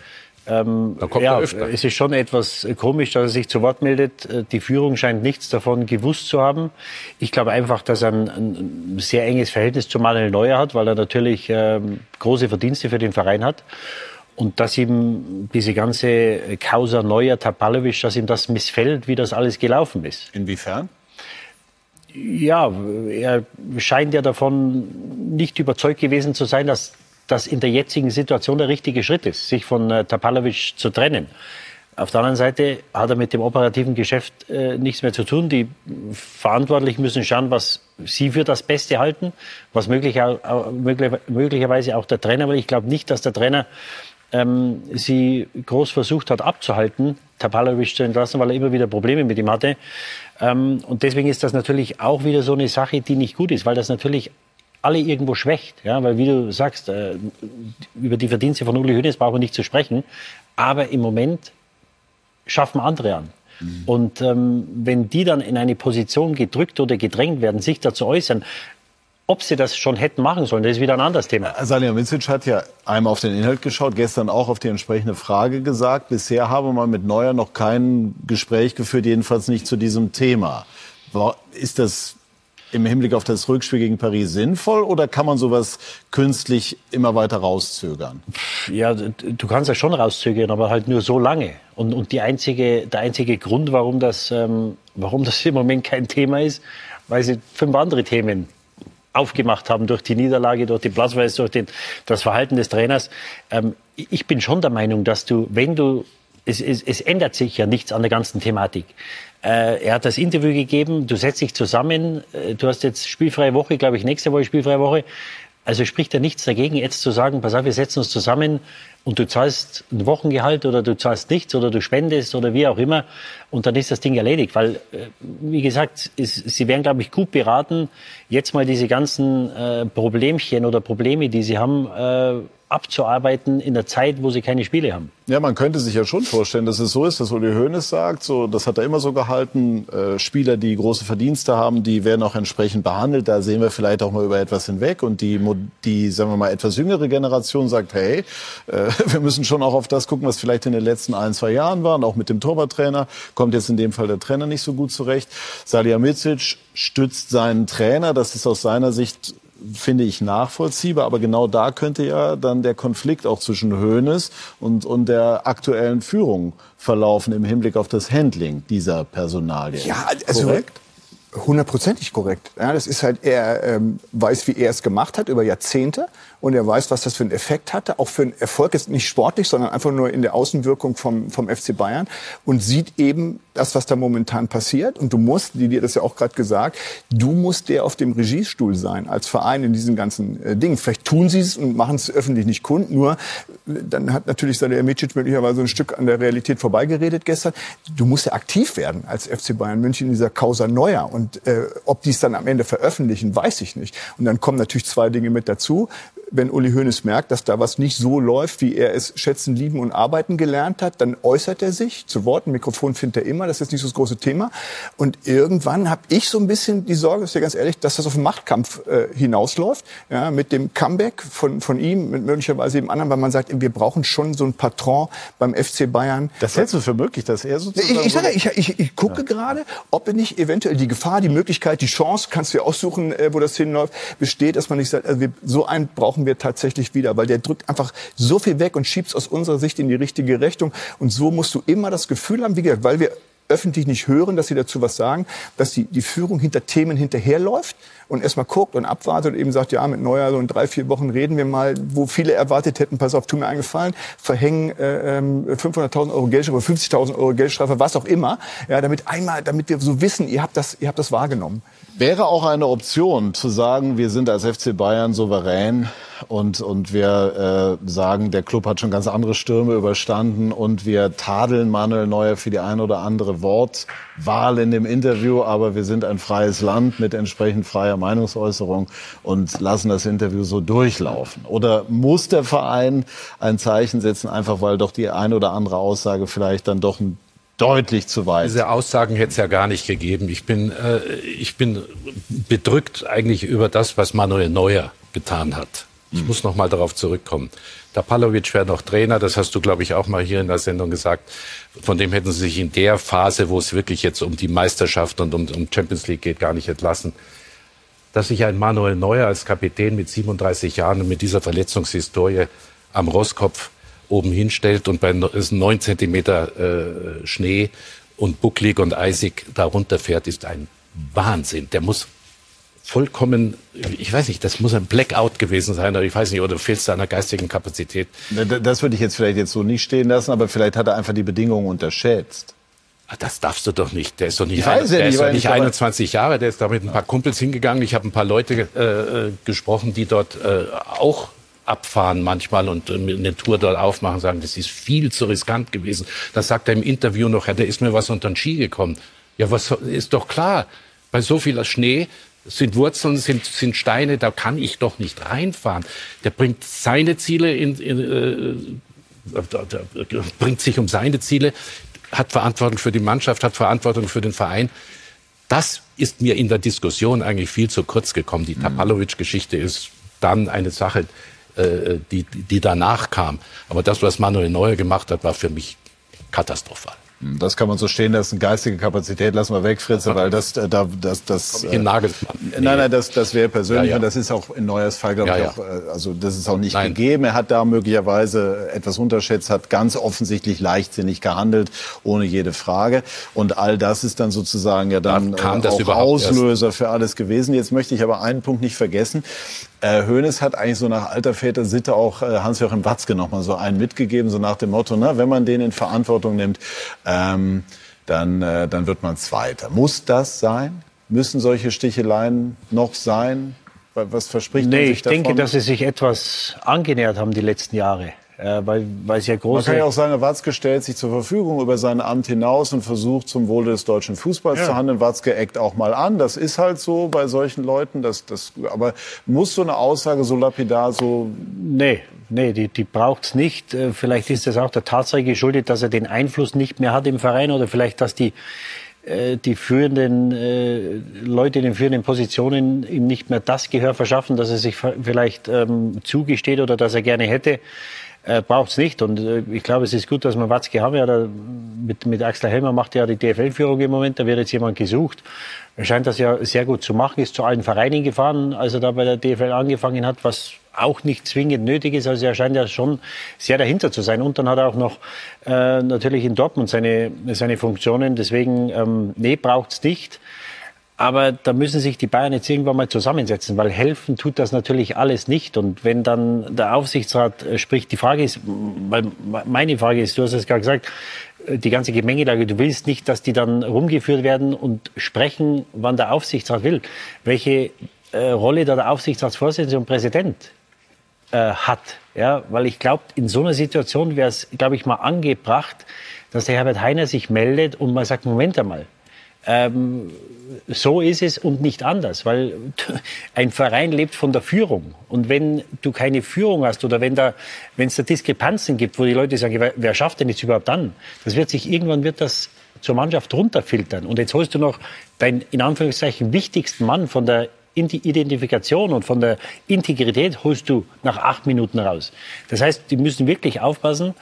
Ähm, Da kommt ja, er öfter. Es ist schon etwas komisch, dass er sich zu Wort meldet. Äh, Die Führung scheint nichts davon gewusst zu haben. Ich glaube einfach, dass er ein, ein sehr enges Verhältnis zu Manuel Neuer hat, weil er natürlich ähm, große Verdienste für den Verein hat. und dass ihm diese ganze Causa Neuer, Tapalovic, dass ihm das missfällt, wie das alles gelaufen ist. Inwiefern? Ja, er scheint ja davon nicht überzeugt gewesen zu sein, dass das in der jetzigen Situation der richtige Schritt ist, sich von äh, Tapalovic zu trennen. Auf der anderen Seite hat er mit dem operativen Geschäft äh, nichts mehr zu tun. Die Verantwortlichen müssen schauen, was sie für das Beste halten, was möglich, möglich, möglicherweise auch der Trainer, weil ich glaube nicht, dass der Trainer ähm, sie groß versucht hat abzuhalten, Tapalovic zu entlassen, weil er immer wieder Probleme mit ihm hatte. Ähm, und deswegen ist das natürlich auch wieder so eine Sache, die nicht gut ist, weil das natürlich alle irgendwo schwächt. Ja, weil wie du sagst, äh, über die Verdienste von Uli Hoeneß brauchen wir nicht zu sprechen. Aber im Moment schaffen andere an. Mhm. Und ähm, wenn die dann in eine Position gedrückt oder gedrängt werden, sich dazu äußern, ob sie das schon hätten machen sollen, das ist wieder ein anderes Thema. Salihamidzic hat ja einmal auf den Inhalt geschaut, gestern auch auf die entsprechende Frage gesagt. Bisher habe man mit Neuer noch kein Gespräch geführt, jedenfalls nicht zu diesem Thema. Ist das im Hinblick auf das Rückspiel gegen Paris sinnvoll oder kann man sowas künstlich immer weiter rauszögern? Ja, du kannst ja schon rauszögern, aber halt nur so lange. Und, und die einzige, der einzige Grund, warum das, ähm, warum das im Moment kein Thema ist, weil sie fünf andere Themen aufgemacht haben durch die Niederlage, durch die Platzweise, durch den, das Verhalten des Trainers. Ähm, ich bin schon der Meinung, dass du, wenn du, es, es, es ändert sich ja nichts an der ganzen Thematik. Äh, er hat das Interview gegeben, du setzt dich zusammen, äh, du hast jetzt spielfreie Woche, glaube ich, nächste Woche spielfreie Woche. Also spricht ja nichts dagegen, jetzt zu sagen, pass auf, wir setzen uns zusammen und du zahlst ein Wochengehalt oder du zahlst nichts oder du spendest oder wie auch immer und dann ist das Ding erledigt. Weil, äh, wie gesagt, ist, sie wären, glaube ich, gut beraten, jetzt mal diese ganzen äh, Problemchen oder Probleme, die sie haben, äh, abzuarbeiten in der Zeit, wo sie keine Spiele haben. Ja, man könnte sich ja schon vorstellen, dass es so ist, dass Uli Hoeneß sagt, so, das hat er immer so gehalten, äh, Spieler, die große Verdienste haben, die werden auch entsprechend behandelt. Da sehen wir vielleicht auch mal über etwas hinweg. Und die, die sagen wir mal, etwas jüngere Generation sagt, hey, äh, (laughs) wir müssen schon auch auf das gucken, was vielleicht in den letzten ein, zwei Jahren war. Und auch mit dem Torwarttrainer kommt jetzt in dem Fall der Trainer nicht so gut zurecht. Salihamidzic stützt seinen Trainer. Das ist aus seiner Sicht finde ich nachvollziehbar. Aber genau da könnte ja dann der Konflikt auch zwischen Hoeneß und, und der aktuellen Führung verlaufen im Hinblick auf das Handling dieser Personalie. Ja, also Korrekt? hundertprozentig korrekt. Ja, das ist halt, er ähm, weiß, wie er es gemacht hat über Jahrzehnte und er weiß, was das für einen Effekt hatte, auch für einen Erfolg, ist nicht sportlich, sondern einfach nur in der Außenwirkung vom, vom FC Bayern und sieht eben das, was da momentan passiert. Und du musst, die dir das ja auch gerade gesagt, du musst der auf dem Regiestuhl sein als Verein in diesen ganzen äh, Dingen. Vielleicht tun sie es und machen es öffentlich nicht kund, nur dann hat natürlich Salih Micic möglicherweise ein Stück an der Realität vorbeigeredet gestern. Du musst ja aktiv werden als FC Bayern München in dieser Causa Neuer. Und äh, ob die es dann am Ende veröffentlichen, weiß ich nicht. Und dann kommen natürlich zwei Dinge mit dazu wenn Uli Hoeneß merkt, dass da was nicht so läuft, wie er es schätzen, lieben und arbeiten gelernt hat, dann äußert er sich zu Wort. Ein Mikrofon findet er immer, das ist nicht so das große Thema. Und irgendwann habe ich so ein bisschen die Sorge, ist ja ganz ehrlich, dass das auf einen Machtkampf äh, hinausläuft, ja, mit dem Comeback von, von ihm, mit möglicherweise dem anderen, weil man sagt, wir brauchen schon so ein Patron beim FC Bayern. Das hältst du für möglich, dass er sozusagen... Ich, ich, sage, ich, ich, ich gucke ja. gerade, ob nicht eventuell die Gefahr, die Möglichkeit, die Chance, kannst du ja aussuchen, äh, wo das hinläuft, besteht, dass man nicht sagt, also wir, so einen brauchen brauchen wir tatsächlich wieder, weil der drückt einfach so viel weg und schiebt es aus unserer Sicht in die richtige Richtung. Und so musst du immer das Gefühl haben, wie gesagt, weil wir öffentlich nicht hören, dass sie dazu was sagen, dass die, die Führung hinter Themen hinterherläuft und erstmal guckt und abwartet und eben sagt, ja, mit Neuer, so in drei, vier Wochen reden wir mal, wo viele erwartet hätten, pass auf, tu mir eingefallen, verhängen äh, 500.000 ähm, Euro Geldstrafe, 50.000 Euro Geldstrafe, was auch immer, ja, damit einmal, damit wir so wissen, ihr habt das, ihr habt das wahrgenommen. Wäre auch eine Option zu sagen, wir sind als FC Bayern souverän und, und wir äh, sagen, der Club hat schon ganz andere Stürme überstanden und wir tadeln Manuel Neuer für die ein oder andere Wortwahl in dem Interview, aber wir sind ein freies Land mit entsprechend freier Meinungsäußerung und lassen das Interview so durchlaufen. Oder muss der Verein ein Zeichen setzen, einfach weil doch die ein oder andere Aussage vielleicht dann doch ein deutlich zu weit. Diese Aussagen hätte es ja gar nicht gegeben. Ich bin, äh, ich bin bedrückt eigentlich über das, was Manuel Neuer getan hat. Ich hm. muss noch mal darauf zurückkommen. Der Palovic wäre noch Trainer, das hast du, glaube ich, auch mal hier in der Sendung gesagt. Von dem hätten sie sich in der Phase, wo es wirklich jetzt um die Meisterschaft und um, um Champions League geht, gar nicht entlassen. Dass sich ein Manuel Neuer als Kapitän mit 37 Jahren und mit dieser Verletzungshistorie am Rosskopf oben hinstellt und bei ist neun Zentimeter äh, Schnee und bucklig und eisig darunter fährt, ist ein Wahnsinn. Der muss vollkommen, ich weiß nicht, das muss ein Blackout gewesen sein, oder ich weiß nicht, oder fehlt es einer geistigen Kapazität. Das würde ich jetzt vielleicht jetzt so nicht stehen lassen, aber vielleicht hat er einfach die Bedingungen unterschätzt. Ah, das darfst du doch nicht. Der ist doch nicht, ein, der ist doch nicht 21 Jahre. Der ist da mit ein paar Kumpels hingegangen. Ich habe ein paar Leute äh, gesprochen, die dort äh, auch abfahren manchmal und äh, eine Tour dort aufmachen, sagen, das ist viel zu riskant gewesen. Das sagt er im Interview noch, ja, da ist mir was unter den Ski gekommen. Ja, was ist doch klar. Bei so viel Schnee sind Wurzeln, sind, sind Steine, da kann ich doch nicht reinfahren. Der bringt seine Ziele in, in äh, bringt sich um seine Ziele, hat Verantwortung für die Mannschaft, hat Verantwortung für den Verein. Das ist mir in der Diskussion eigentlich viel zu kurz gekommen. Die. Tapalovic-Geschichte ist dann eine Sache, äh, die, die danach kam. Aber das, was Manuel Neuer gemacht hat, war für mich katastrophal. Das kann man so stehen lassen. Geistige Kapazität lassen wir weg, Fritz, weil das, äh, da, das, das. In Nagelsmann. Nee. Nein, nein, das, das wäre persönlich ja, ja. und das ist auch in Neuers Fall, glaube ja, ich, auch, äh, also das ist auch nicht nein. gegeben. Er hat da möglicherweise etwas unterschätzt, hat ganz offensichtlich leichtsinnig gehandelt, ohne jede Frage. Und all das ist dann sozusagen ja dann da kam auch Auslöser erst. für alles gewesen. Jetzt möchte ich aber einen Punkt nicht vergessen. Äh, Hoeneß hat eigentlich so nach alter Väter Sitte auch äh, Hans-Joachim Watzke noch mal so einen mitgegeben, so nach dem Motto, na, wenn man den in Verantwortung nimmt, ähm, dann, äh, dann wird man Zweiter. Muss das sein? Müssen solche Sticheleien noch sein? Was verspricht nee, man sich davon? ich denke, dass sie sich etwas angenähert haben die letzten Jahre äh, weil, weil es ja große... Man kann ja auch sagen, Watzke stellt sich zur Verfügung über sein Amt hinaus und versucht zum Wohle des deutschen Fußballs ja. zu handeln. Watzke eckt auch mal an. Das ist halt so bei solchen Leuten. Das, das, aber muss so eine Aussage so lapidar so... Nee, nee, die, die braucht's nicht. Äh, vielleicht ist das auch der Tatsache geschuldet, dass er den Einfluss nicht mehr hat im Verein oder vielleicht, dass die äh, die führenden äh, Leute in den führenden Positionen ihm nicht mehr das Gehör verschaffen, dass er sich vielleicht ähm, zugesteht oder dass er gerne hätte äh, braucht es nicht. Und äh, ich glaube, es ist gut, dass wir Watzke haben. Ja, da, mit, mit Axel Helmer macht ja die DFL-Führung im Moment. Da wird jetzt jemand gesucht. Er scheint das ja sehr gut zu machen, ist zu allen Vereinen gefahren, als er da bei der DFL angefangen hat, was auch nicht zwingend nötig ist. Also er scheint ja schon sehr dahinter zu sein. Und dann hat er auch noch äh, natürlich in Dortmund seine, seine Funktionen. Deswegen, ähm, nee, braucht's nicht. Aber da müssen sich die Bayern jetzt irgendwann mal zusammensetzen, weil helfen tut das natürlich alles nicht. Und wenn dann der Aufsichtsrat äh, spricht, die Frage ist, weil meine Frage ist, du hast es gerade gesagt, äh, die ganze Gemengelage, du willst nicht, dass die dann rumgeführt werden und sprechen, wann der Aufsichtsrat will. Welche äh, Rolle da der Aufsichtsratsvorsitzende und Präsident äh, hat. Ja, weil ich glaube, in so einer Situation wäre es, glaube ich, mal angebracht, dass der Herbert Heiner sich meldet und mal sagt, Moment einmal, ähm, so ist es und nicht anders, weil (laughs) ein Verein lebt von der Führung. Und wenn du keine Führung hast oder wenn da, wenn es da Diskrepanzen gibt, wo die Leute sagen, wer schafft denn jetzt überhaupt an? Das wird sich, irgendwann wird das zur Mannschaft runterfiltern. Und jetzt holst du noch deinen, in Anführungszeichen, wichtigsten Mann von der Identifikation und von der Integrität holst du nach acht Minuten raus. Das heißt, die müssen wirklich aufpassen,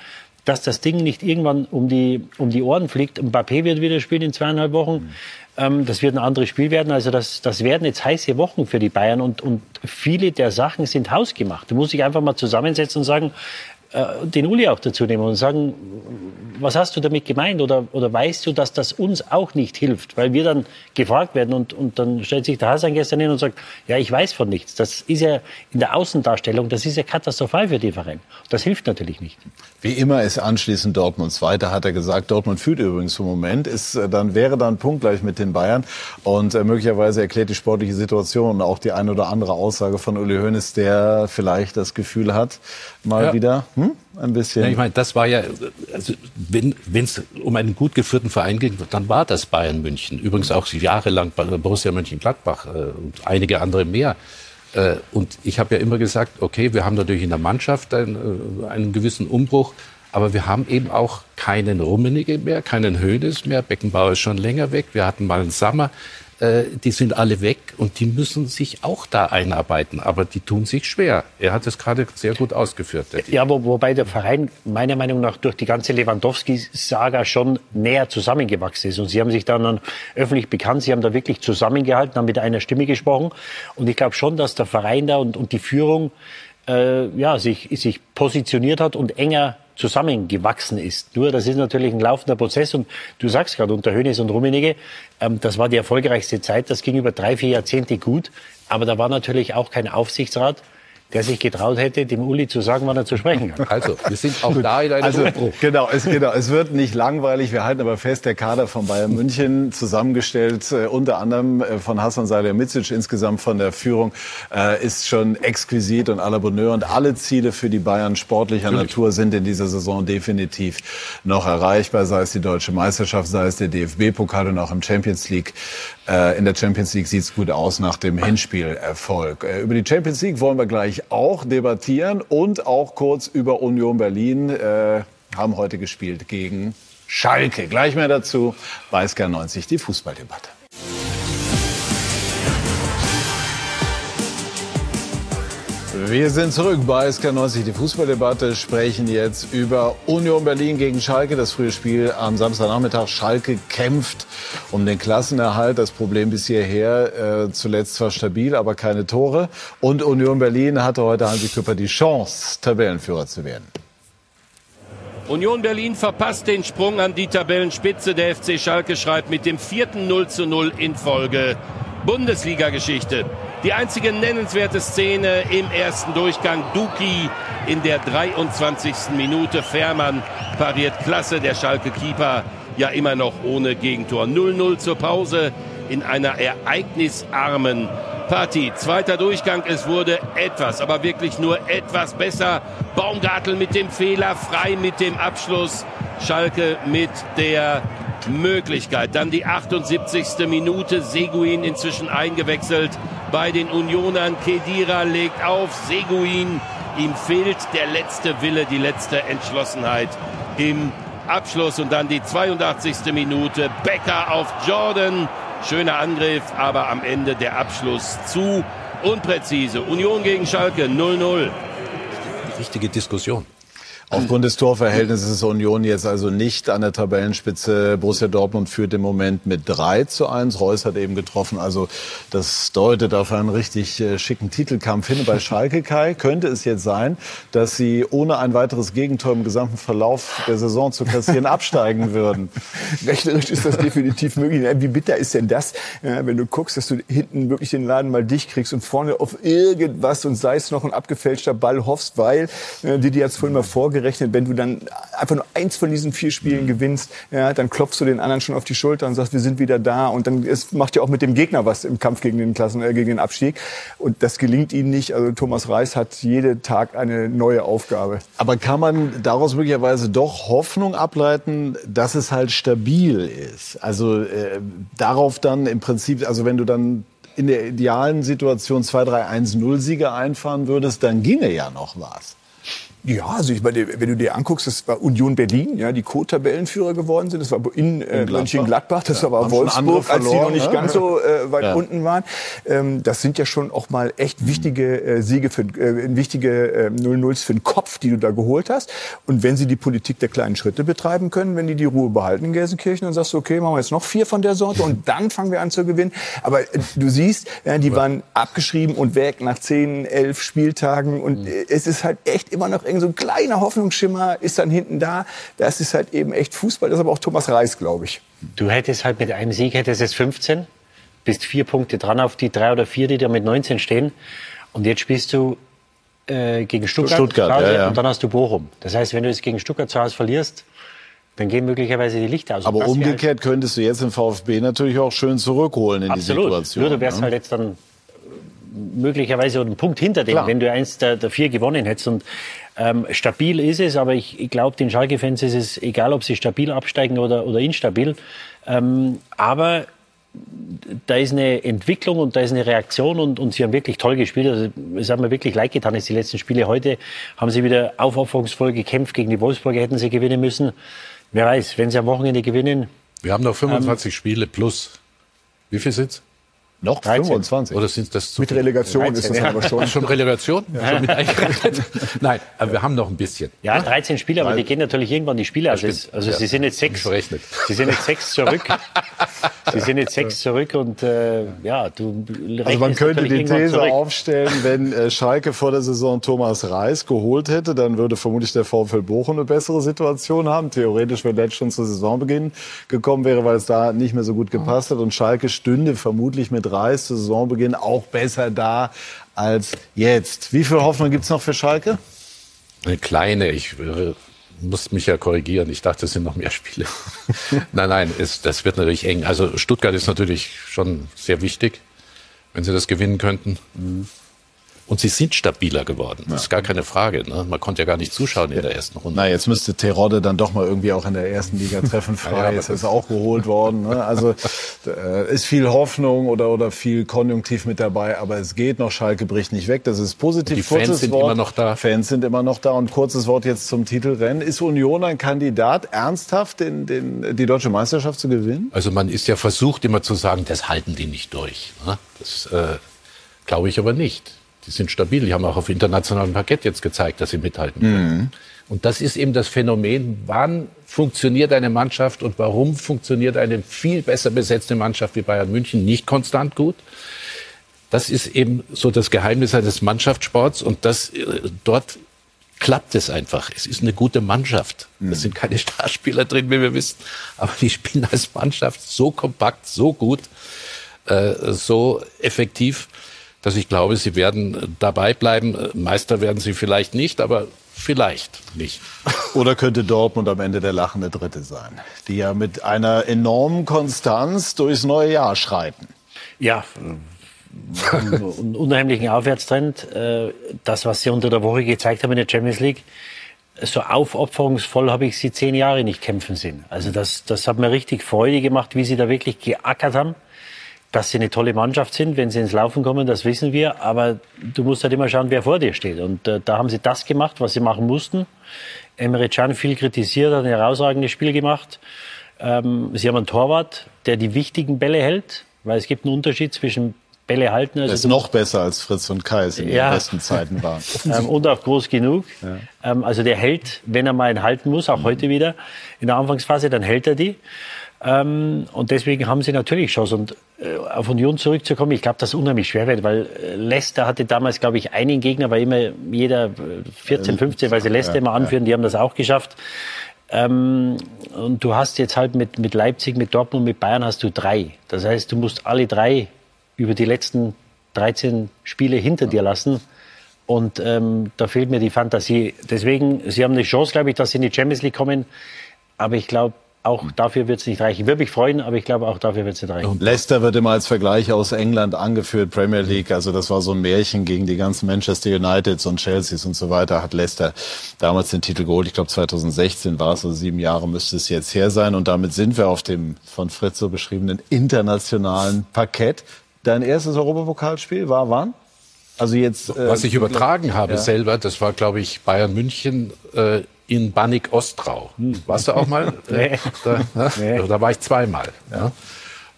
dass das Ding nicht irgendwann um die, um die Ohren fliegt. Mbappé wird wieder spielen in zweieinhalb Wochen. Mhm. Ähm, das wird ein anderes Spiel werden. Also das, das werden jetzt heiße Wochen für die Bayern und, und viele der Sachen sind hausgemacht. Du musst dich einfach mal zusammensetzen und sagen, den Uli auch dazu nehmen und sagen, was hast du damit gemeint? Oder, oder weißt du, dass das uns auch nicht hilft? Weil wir dann gefragt werden und, und dann stellt sich der Hasan gestern hin und sagt, ja, ich weiß von nichts. Das ist ja in der Außendarstellung, das ist ja katastrophal für die Vereine. Das hilft natürlich nicht. Wie immer ist anschließend Dortmund Zweiter, hat er gesagt. Dortmund führt übrigens im Moment, ist äh, dann, wäre dann punktgleich mit den Bayern. Und äh, möglicherweise erklärt die sportliche Situation auch die eine oder andere Aussage von Uli Hoeneß, der vielleicht das Gefühl hat, mal ja. wieder hm, ein bisschen. Ja, ich meine, das war ja, also wenn es um einen gut geführten Verein ging, dann war das Bayern München. Übrigens auch jahrelang Borussia Mönchengladbach äh, und einige andere mehr. Äh, und ich habe ja immer gesagt, okay, wir haben natürlich in der Mannschaft einen, äh, einen gewissen Umbruch, aber wir haben eben auch keinen Rummenigge mehr, keinen Höhnes mehr. Beckenbauer ist schon länger weg. Wir hatten mal einen Sommer. Äh, die sind alle weg und die müssen sich auch da einarbeiten. Aber die tun sich schwer. Er hat es gerade sehr gut ausgeführt. Ja, wo, wobei der Verein meiner Meinung nach durch die ganze Lewandowski-Saga schon näher zusammengewachsen ist. Und sie haben sich dann öffentlich bekannt, sie haben da wirklich zusammengehalten, haben mit einer Stimme gesprochen. Und ich glaube schon, dass der Verein da und, und die Führung äh, ja, sich, sich positioniert hat und enger zusammengewachsen ist. Nur das ist natürlich ein laufender Prozess und du sagst gerade unter Hönes und Rummenigge, ähm, das war die erfolgreichste Zeit, das ging über drei, vier Jahrzehnte gut, aber da war natürlich auch kein Aufsichtsrat, der sich getraut hätte, dem Uli zu sagen, wann er zu sprechen hat. Also, wir sind auch da in einem Also, Umbruch. genau, es, genau, es wird nicht langweilig. Wir halten aber fest, der Kader von Bayern München, zusammengestellt äh, unter anderem äh, von Hassan Salihamidzic, insgesamt von der Führung, äh, ist schon exquisit und à la Bonheur. Und alle Ziele für die Bayern sportlicher Natur sind in dieser Saison definitiv noch erreichbar, sei es die deutsche Meisterschaft, sei es der DFB-Pokal und auch im Champions League. Äh, in der Champions League sieht es gut aus nach dem Hinspielerfolg. Äh, über die Champions League wollen wir gleich auch debattieren und auch kurz über Union Berlin. Äh, haben heute gespielt gegen Schalke. Gleich mehr dazu bei SK90, die Fußballdebatte. Wir sind zurück bei SK90, die Fußballdebatte, sprechen jetzt über Union Berlin gegen Schalke. Das frühe Spiel am Samstagnachmittag. Schalke kämpft um den Klassenerhalt. Das Problem bis hierher äh, zuletzt zwar stabil, aber keine Tore. Und Union Berlin hatte heute Hansi Küpper die Chance, Tabellenführer zu werden. Union Berlin verpasst den Sprung an die Tabellenspitze. Der FC Schalke schreibt mit dem vierten 0 zu 0 in Folge Bundesliga-Geschichte. Die einzige nennenswerte Szene im ersten Durchgang. Duki in der 23. Minute. Fährmann pariert klasse. Der Schalke-Keeper ja immer noch ohne Gegentor. 0-0 zur Pause in einer ereignisarmen Partie. Zweiter Durchgang. Es wurde etwas, aber wirklich nur etwas besser. Baumgartel mit dem Fehler, frei mit dem Abschluss. Schalke mit der Möglichkeit. Dann die 78. Minute. Seguin inzwischen eingewechselt bei den Unionern. Kedira legt auf. Seguin. Ihm fehlt der letzte Wille, die letzte Entschlossenheit im Abschluss. Und dann die 82. Minute. Becker auf Jordan. Schöner Angriff, aber am Ende der Abschluss zu unpräzise. Union gegen Schalke 0-0. Richtige Diskussion. Aufgrund des Torverhältnisses ist Union jetzt also nicht an der Tabellenspitze. Borussia Dortmund führt im Moment mit 3 zu 1. Reus hat eben getroffen. Also das deutet auf einen richtig äh, schicken Titelkampf hin. Bei Schalke Kai könnte es jetzt sein, dass sie ohne ein weiteres Gegentor im gesamten Verlauf der Saison zu kassieren (laughs) absteigen würden. Rechnerisch ist das definitiv möglich. Wie bitter ist denn das, wenn du guckst, dass du hinten wirklich den Laden mal dicht kriegst und vorne auf irgendwas und sei es noch ein abgefälschter Ball hoffst, weil Didi hat es vorhin mal vorgerechnet, wenn du dann einfach nur eins von diesen vier Spielen gewinnst, ja, dann klopfst du den anderen schon auf die Schulter und sagst, wir sind wieder da und dann es macht ja auch mit dem Gegner was im Kampf gegen den Klassen, äh, gegen den Abstieg und das gelingt ihnen nicht. Also Thomas Reis hat jeden Tag eine neue Aufgabe. Aber kann man daraus möglicherweise doch Hoffnung ableiten, dass es halt stabil ist? Also äh, darauf dann im Prinzip, also wenn du dann in der idealen Situation 2-3-1-0-Siege einfahren würdest, dann ginge ja noch was. Ja, also ich meine, wenn du dir anguckst, das war Union Berlin, ja, die Co-Tabellenführer geworden sind. Das war in, äh, Mönchengladbach, das Ja, war Wolfsburg, als die noch verloren, nicht ne? ganz so äh, weit Ja. unten waren. Ähm, das sind ja schon auch mal echt wichtige äh, Siege für äh, wichtige äh, 0-0s für den Kopf, die du da geholt hast. Und wenn sie die Politik der kleinen Schritte betreiben können, wenn die die Ruhe behalten in Gelsenkirchen, dann sagst du, okay, machen wir jetzt noch vier von der Sorte und dann fangen wir an zu gewinnen. Aber äh, du siehst, ja, die waren abgeschrieben und weg nach zehn, elf Spieltagen und äh, es ist halt echt immer noch irgend so ein kleiner Hoffnungsschimmer ist dann hinten da. Das ist halt eben echt Fußball. Das ist aber auch Thomas Reis, glaube ich. Du hättest halt mit einem Sieg hättest jetzt 15, bist vier Punkte dran auf die drei oder vier, die da mit 19 stehen. Und jetzt spielst du äh, gegen Stuttgart, Stuttgart, Hause ja, ja. und dann hast du Bochum. Das heißt, wenn du jetzt gegen Stuttgart zu Hause verlierst, dann gehen möglicherweise die Lichter aus. Aber wär halt umgekehrt könntest du jetzt den VfB natürlich auch schön zurückholen in Absolut. die Situation. Nur du wärst ne? halt jetzt dann möglicherweise einen Punkt hinter dem, Klar. wenn du eins der, der vier gewonnen hättest. Und ähm, stabil ist es, aber ich, ich glaube, den Schalke-Fans ist es egal, ob sie stabil absteigen oder, oder instabil. Ähm, aber da ist eine Entwicklung und da ist eine Reaktion und, und sie haben wirklich toll gespielt. Also, es hat mir wirklich leid getan, dass die letzten Spiele heute haben sie wieder aufopferungsvoll gekämpft. Gegen die Wolfsburger hätten sie gewinnen müssen. Wer weiß, wenn sie am Wochenende gewinnen, Wir haben noch 25 Spiele plus. Wie viel sind's? Noch 13. 25. Oder sind das zu Mit? Relegation ist das ja. aber schon. Schon Relegation? Schon eingerechnet? (laughs) Nein, aber wir haben noch ein bisschen. Ja, 13 Spiele, aber die gehen natürlich irgendwann die Spiele. Also, also Ja. sie sind jetzt sechs. Verrechnet. Sie sind jetzt sechs zurück. (laughs) Sie sind jetzt sechs zurück und äh, ja, du Also man könnte die These zurück. aufstellen, wenn äh, Schalke vor der Saison Thomas Reis geholt hätte, dann würde vermutlich der VfL Bochum eine bessere Situation haben. Theoretisch, wenn Letsch schon zu Saisonbeginn gekommen wäre, weil es da nicht mehr so gut gepasst hat. Und Schalke stünde vermutlich mit Reis zu Saisonbeginn auch besser da als jetzt. Wie viel Hoffnung gibt's noch für Schalke? Eine kleine, ich äh, muss mich ja korrigieren. Ich dachte, es sind noch mehr Spiele. (laughs) nein, nein, es, das wird natürlich eng. Also Stuttgart ist natürlich schon sehr wichtig, wenn sie das gewinnen könnten. Und sie sind stabiler geworden. Das ist gar keine Frage. Ne? Man konnte ja gar nicht zuschauen in der ersten Runde. Na, jetzt müsste Terodde dann doch mal irgendwie auch in der ersten Liga (laughs) treffen. Ja, Frei aber ist jetzt auch geholt worden. Ne? Also äh, ist viel Hoffnung oder, oder viel Konjunktiv mit dabei, aber es geht noch. Schalke bricht nicht weg. Das ist positiv. Die Fans Kurzes sind Wort. immer noch da. Fans sind immer noch da. Und kurzes Wort jetzt zum Titelrennen. Ist Union ein Kandidat, ernsthaft den, den, die deutsche Meisterschaft zu gewinnen? Also man ist ja versucht immer zu sagen, das halten die nicht durch. Ne? Das äh, glaube ich aber nicht. Die sind stabil. Die haben auch auf internationalem Parkett jetzt gezeigt, dass sie mithalten können. Und das ist eben das Phänomen, wann funktioniert eine Mannschaft und warum funktioniert eine viel besser besetzte Mannschaft wie Bayern München nicht konstant gut. Das ist eben so das Geheimnis eines Mannschaftssports und das, äh, dort klappt es einfach. Es ist eine gute Mannschaft. Es sind keine (laughs) Starspieler drin, wie wir wissen, aber die spielen als Mannschaft so kompakt, so gut, äh, so effektiv, dass ich glaube, sie werden dabei bleiben. Meister werden sie vielleicht nicht, aber vielleicht nicht. Oder könnte Dortmund am Ende der lachende Dritte sein, die ja mit einer enormen Konstanz durchs neue Jahr schreiten? Ja, einen unheimlichen Aufwärtstrend. Äh, Das, was sie unter der Woche gezeigt haben in der Champions League, so aufopferungsvoll habe ich sie zehn Jahre nicht kämpfen sehen. Also das, das hat mir richtig Freude gemacht, wie sie da wirklich geackert haben. Dass sie eine tolle Mannschaft sind, wenn sie ins Laufen kommen, das wissen wir. Aber du musst halt immer schauen, wer vor dir steht. Und äh, da haben sie das gemacht, was sie machen mussten. Emre Can viel kritisiert, hat ein herausragendes Spiel gemacht. Ähm, sie haben einen Torwart, der die wichtigen Bälle hält, weil es gibt einen Unterschied zwischen Bälle halten. Also Das ist noch besser als Fritz und Kai es in den Ja. besten Zeiten waren. (laughs) ähm, und auch groß genug. Ähm, also der hält, wenn er mal einen halten muss, auch heute wieder in der Anfangsphase, dann hält er die. Ähm, und deswegen haben sie natürlich Chance. Und äh, auf Union zurückzukommen, ich glaube, das unheimlich schwer wird, weil äh, Leicester hatte damals, glaube ich, einen Gegner, weil immer jeder äh, 14, 15, weil sie Leicester immer anführen, die haben das auch geschafft. Ähm, und du hast jetzt halt mit, mit Leipzig, mit Dortmund, mit Bayern hast du drei. Das heißt, du musst alle drei über die letzten 13 Spiele hinter dir lassen. Und ähm, da fehlt mir die Fantasie. Deswegen, sie haben eine Chance, glaube ich, dass sie in die Champions League kommen. Aber ich glaube, auch dafür wird es nicht reichen. Würde mich freuen, aber ich glaube, auch dafür wird es nicht reichen. Leicester wird immer als Vergleich aus England angeführt, Premier League. Also das war so ein Märchen gegen die ganzen Manchester Uniteds und Chelseas und so weiter. Hat Leicester damals den Titel geholt. Ich glaube 2016 war es, also sieben Jahre müsste es jetzt her sein. Und damit sind wir auf dem von Fritz so beschriebenen internationalen Parkett. Dein erstes Europapokalspiel war wann? Also jetzt. äh, Was ich übertragen habe Ja. selber, das war, glaube ich, Bayern München äh, in Bannig Ostrau. Warst du auch mal? (laughs) Nee. Da, ne? Nee. da war ich zweimal. Ja.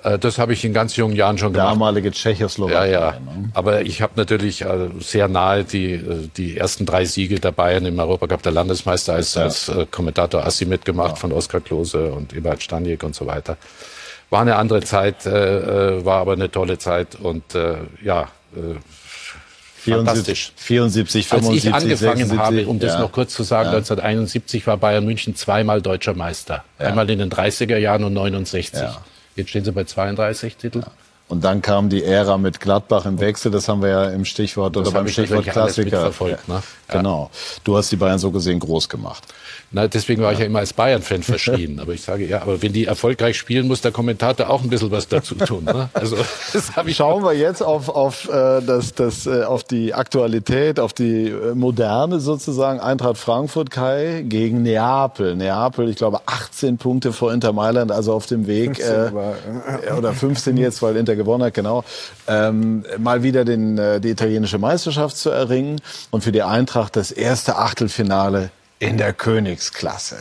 Äh, Das habe ich in ganz jungen Jahren schon gemacht. Damalige Ja, Tschechoslowakei. ja. ne? Aber ich habe natürlich äh, sehr nahe die, äh, die ersten drei Siege der Bayern im Europacup der Landesmeister als, als äh, Kommentator Assi mitgemacht von Oskar Klose und Eberhard Staniek und so weiter. War eine andere Zeit, äh, äh, war aber eine tolle Zeit und äh, ja, äh, 74, 74, als 75, ich angefangen 76, habe, um das ja. noch kurz zu sagen, Ja. 1971 war Bayern München zweimal deutscher Meister. Einmal in den 30er Jahren und 69. Ja. Jetzt stehen sie bei 32 Titeln. Und dann kam die Ära mit Gladbach im Wechsel, das haben wir ja im Stichwort oder Das beim habe ich Stichwort Klassiker. ne? Genau. Du hast die Bayern so gesehen groß gemacht. Na, deswegen war ich ja immer als Bayern-Fan verschrien. Aber ich sage, ja, aber wenn die erfolgreich spielen, muss der Kommentator auch ein bisschen was dazu tun. Ne? Also, (laughs) das habe ich Schauen wir jetzt auf, auf, äh, das, das, äh, auf die Aktualität, auf die äh, Moderne sozusagen. Eintracht Frankfurt, Kai, gegen Neapel. Neapel, ich glaube, 18 Punkte vor Inter Mailand, also auf dem Weg. 15 äh, war, äh, oder 15 jetzt, weil Inter gewonnen hat, genau. Ähm, mal wieder den, äh, die italienische Meisterschaft zu erringen. Und für die Eintracht das erste Achtelfinale in der Königsklasse.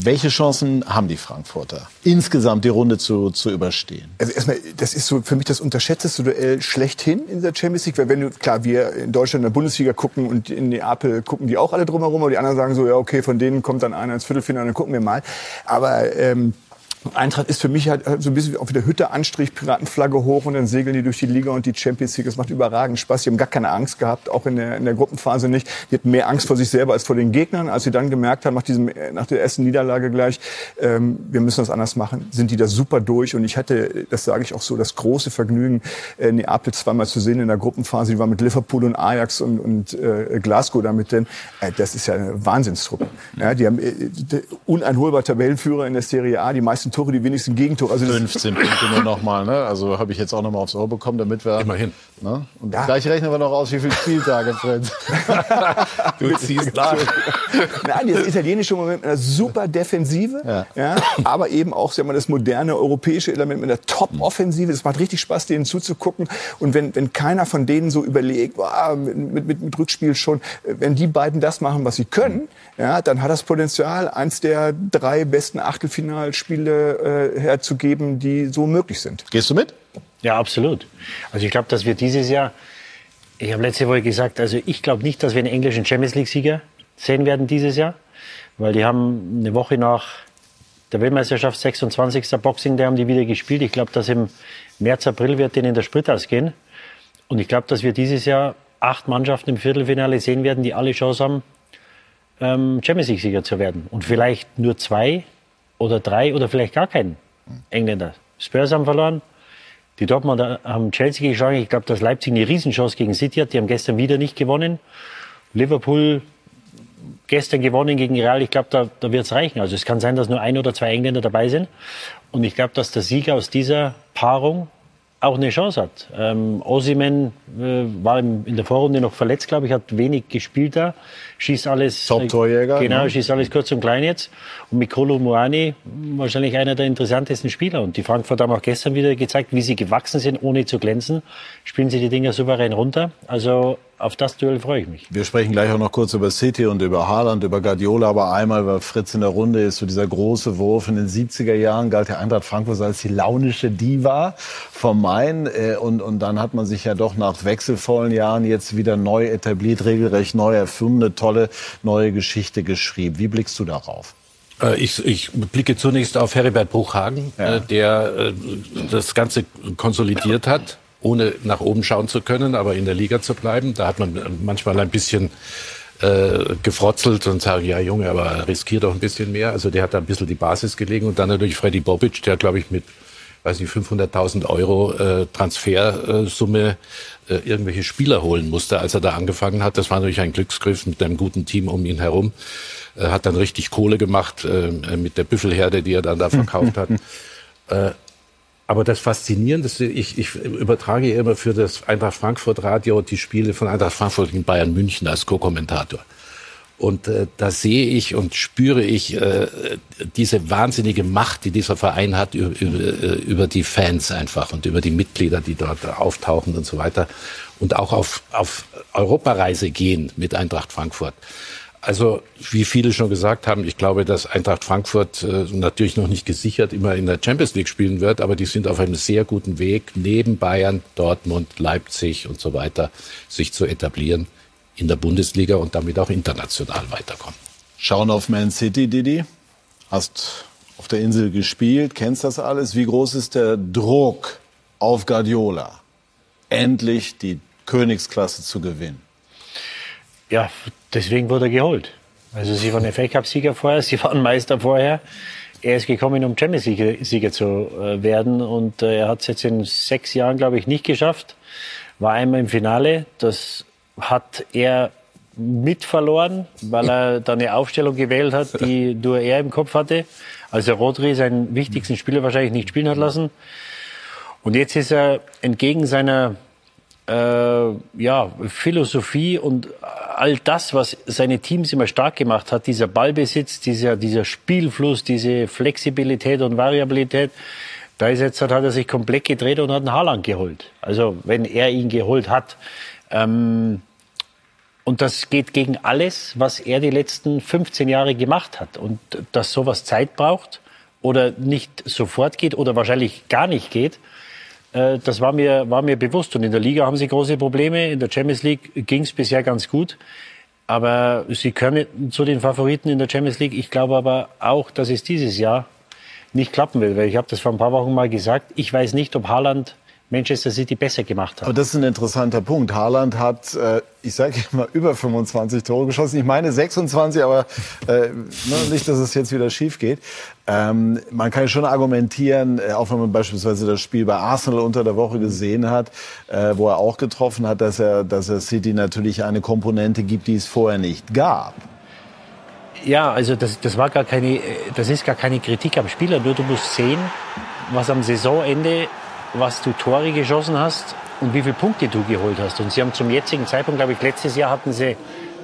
Welche Chancen haben die Frankfurter, insgesamt die Runde zu, zu überstehen? Also erstmal, das ist so für mich das unterschätzteste Duell schlechthin in der Champions League, weil wenn du, klar, wir in Deutschland in der Bundesliga gucken und in Neapel gucken die auch alle drumherum, aber die anderen sagen so, ja okay, von denen kommt dann einer ins Viertelfinale, dann gucken wir mal. Aber ähm, Eintracht ist für mich halt so ein bisschen wie auf der Hütte Anstrich, Piratenflagge hoch und dann segeln die durch die Liga und die Champions League. Das macht überragend Spaß. Die haben gar keine Angst gehabt, auch in der, in der Gruppenphase nicht. Die hatten mehr Angst vor sich selber als vor den Gegnern. Als sie dann gemerkt haben, nach, diesem, nach der ersten Niederlage gleich, ähm, wir müssen das anders machen, sind die da super durch. Und ich hatte, das sage ich auch so, das große Vergnügen, äh, Neapel zweimal zu sehen in der Gruppenphase. Die war mit Liverpool und Ajax und, und äh, Glasgow damit. Denn äh, das ist ja eine Wahnsinnstruppe. Ja, die haben äh, uneinholbar Tabellenführer in der Serie A, die meisten Tore, die wenigsten Gegentore. Also 15 Punkte nur noch mal. Ne? Also habe ich jetzt auch noch mal aufs Ohr bekommen, damit wir immerhin. Ne? Und ja. gleich rechnen wir noch aus, wie viele Spieltage Fred. (laughs) du ziehst nach. Nein, das italienische Moment mit einer super Defensive, ja. ja aber eben auch sagen wir, das moderne europäische Element mit einer Top-Offensive. Es macht richtig Spaß, denen zuzugucken. Und wenn, wenn keiner von denen so überlegt, boah, mit, mit, mit Rückspiel schon, wenn die beiden das machen, was sie können, ja, dann hat das Potenzial, eins der drei besten Achtelfinalspiele äh, herzugeben, die so möglich sind. Gehst du mit? Ja, absolut. Also ich glaube, dass wir dieses Jahr, ich habe letzte Woche gesagt, also ich glaube nicht, dass wir einen englischen Champions League-Sieger sehen werden dieses Jahr, weil die haben eine Woche nach der Weltmeisterschaft 26. Boxing, da haben die wieder gespielt. Ich glaube, dass im März, April wird denen der Sprit ausgehen. Und ich glaube, dass wir dieses Jahr acht Mannschaften im Viertelfinale sehen werden, die alle Chance haben, ähm, Champions League-Sieger zu werden. Und vielleicht nur zwei oder drei oder vielleicht gar keinen Engländer. Spurs haben verloren, die Dortmunder haben Chelsea geschlagen. Ich glaube, dass Leipzig eine Riesenchance gegen City hat. Die haben gestern wieder nicht gewonnen. Liverpool gestern gewonnen gegen Real. Ich glaube, da, da wird es reichen. Also es kann sein, dass nur ein oder zwei Engländer dabei sind. Und ich glaube, dass der Sieger aus dieser Paarung auch eine Chance hat. Ähm, Osimen äh, war in der Vorrunde noch verletzt, glaube ich, hat wenig gespielt da, schießt alles. Top-Torjäger. Genau, ne? schießt alles kurz und klein jetzt. Und Mikolo Moani, wahrscheinlich einer der interessantesten Spieler. Und die Frankfurter haben auch gestern wieder gezeigt, wie sie gewachsen sind, ohne zu glänzen. Spielen sie die Dinger souverän runter. Also auf das Duell freue ich mich. Wir sprechen gleich auch noch kurz über City und über Haaland, über Guardiola, aber einmal, weil Fritz in der Runde ist, so dieser große Wurf. In den 70er Jahren galt der Eintracht Frankfurt als die launische Diva vom Main. Äh, und, und dann hat man sich ja doch nach wechselvollen Jahren jetzt wieder neu etabliert, regelrecht neu erfunden, eine tolle neue Geschichte geschrieben. Wie blickst du darauf? Äh, ich, ich blicke zunächst auf Heribert Bruchhagen, ja. Äh, der das Ganze konsolidiert hat ohne nach oben schauen zu können, aber in der Liga zu bleiben. Da hat man manchmal ein bisschen äh, gefrotzelt und sagen, ja Junge, aber riskier doch ein bisschen mehr. Also der hat da ein bisschen die Basis gelegen und dann natürlich Freddy Bobic, der glaube ich mit weiß nicht 500.000 Euro äh, Transfersumme äh, irgendwelche Spieler holen musste, als er da angefangen hat. Das war natürlich ein Glücksgriff mit einem guten Team um ihn herum. Äh, hat dann richtig Kohle gemacht äh, mit der Büffelherde, die er dann da verkauft hat. (laughs) Äh, aber das Faszinierende, ich, ich übertrage immer für das Eintracht Frankfurt Radio die Spiele von Eintracht Frankfurt gegen Bayern München als Co-Kommentator. Und äh, da sehe ich und spüre ich äh, diese wahnsinnige Macht, die dieser Verein hat über, über, äh, die Fans einfach und über die Mitglieder, die dort auftauchen und so weiter. Und auch auf, auf Europareise gehen mit Eintracht Frankfurt. Also, wie viele schon gesagt haben, ich glaube, dass Eintracht Frankfurt äh, natürlich noch nicht gesichert immer in der Champions League spielen wird, aber die sind auf einem sehr guten Weg, neben Bayern, Dortmund, Leipzig und so weiter, sich zu etablieren in der Bundesliga und damit auch international weiterkommen. Schauen auf Man City, Didi. Hast auf der Insel gespielt, kennst das alles. Wie groß ist der Druck auf Guardiola, endlich die Königsklasse zu gewinnen? Ja, deswegen wurde er geholt. Also sie waren FA Cup-Sieger vorher, (laughs) sie waren Meister vorher. Er ist gekommen, um Champions League-Sieger zu äh, werden und äh, er hat es jetzt in sechs Jahren, glaube ich, nicht geschafft. War einmal im Finale, das hat er mit verloren, weil er da eine Aufstellung gewählt hat, die (laughs) nur er im Kopf hatte. Also Rodri seinen wichtigsten Spieler wahrscheinlich nicht spielen hat lassen. Und jetzt ist er entgegen seiner äh, ja, Philosophie und all das, was seine Teams immer stark gemacht hat, dieser Ballbesitz, dieser, dieser Spielfluss, diese Flexibilität und Variabilität, da ist jetzt, hat er sich komplett gedreht und hat einen Haaland geholt. Also, wenn er ihn geholt hat. Ähm, und das geht gegen alles, was er die letzten 15 Jahre gemacht hat. Und dass sowas Zeit braucht oder nicht sofort geht oder wahrscheinlich gar nicht geht, äh, das war mir, war mir bewusst. Und in der Liga haben sie große Probleme. In der Champions League ging es bisher ganz gut. Aber sie können zu den Favoriten in der Champions League. Ich glaube aber auch, dass es dieses Jahr nicht klappen will. Weil ich habe das vor ein paar Wochen mal gesagt. Ich weiß nicht, ob Haaland Manchester City besser gemacht hat. Aber das ist ein interessanter Punkt. Haaland hat, äh, ich sage immer, (laughs) über 25 Tore geschossen. Ich meine 26, aber äh, ne, nicht, dass es jetzt wieder schief geht. Ähm, man kann schon argumentieren, äh, auch wenn man beispielsweise das Spiel bei Arsenal unter der Woche gesehen hat, äh, wo er auch getroffen hat, dass er, dass er City natürlich eine Komponente gibt, die es vorher nicht gab. Ja, also das, das war gar keine, das ist gar keine Kritik am Spieler. Nur du musst sehen, was am Saisonende was du Tore geschossen hast und wie viele Punkte du geholt hast. Und sie haben zum jetzigen Zeitpunkt, glaube ich, letztes Jahr hatten sie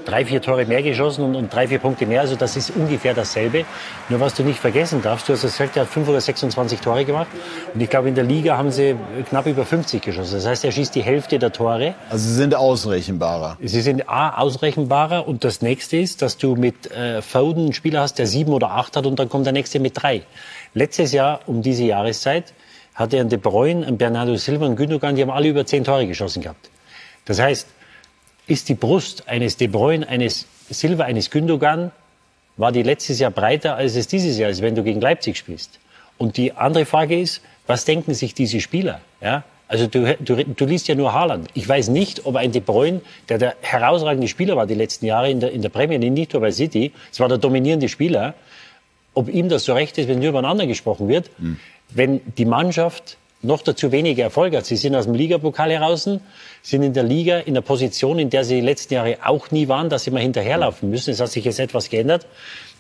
drei, vier Tore mehr geschossen und, und drei, vier Punkte mehr. Also das ist ungefähr dasselbe. Nur was du nicht vergessen darfst, du hast gesagt, er hat fünf oder 26 Tore gemacht. Und ich glaube, in der Liga haben sie knapp über 50 geschossen. Das heißt, er schießt die Hälfte der Tore. Also sie sind ausrechenbarer. Sie sind A, ausrechenbarer. Und das nächste ist, dass du mit äh, Foden einen Spieler hast, der sieben oder acht hat und dann kommt der nächste mit drei. Letztes Jahr um diese Jahreszeit hatte er De Bruyne, einen Bernardo Silva und Gündogan, die haben alle über zehn Tore geschossen gehabt. Das heißt, ist die Brust eines De Bruyne, eines Silva, eines Gündogan, war die letztes Jahr breiter, als es dieses Jahr ist, wenn du gegen Leipzig spielst. Und die andere Frage ist, was denken sich diese Spieler? Ja? Also du, du, du liest ja nur Haaland. Ich weiß nicht, ob ein De Bruyne, der der herausragende Spieler war die letzten Jahre in der, in der Premier League, nicht nur bei City, es war der dominierende Spieler, ob ihm das so recht ist, wenn nur übereinander gesprochen wird. Mhm wenn die Mannschaft noch dazu wenige Erfolge hat. Sie sind aus dem Ligapokal heraus, sind in der Liga in der Position, in der sie die letzten Jahre auch nie waren, dass sie mal hinterherlaufen müssen. Es hat sich jetzt etwas geändert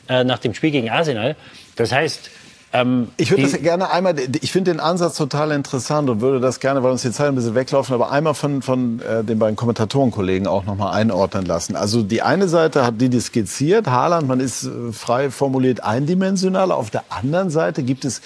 äh, nach dem Spiel gegen Arsenal. Das heißt, ähm, ich würde das gerne einmal, ich finde den Ansatz total interessant und würde das gerne, weil uns die Zeit ein bisschen weglaufen, aber einmal von, von äh, den beiden Kommentatorenkollegen auch nochmal einordnen lassen. Also die eine Seite hat die, die skizziert, Haaland, man ist äh, frei formuliert eindimensional. Auf der anderen Seite gibt es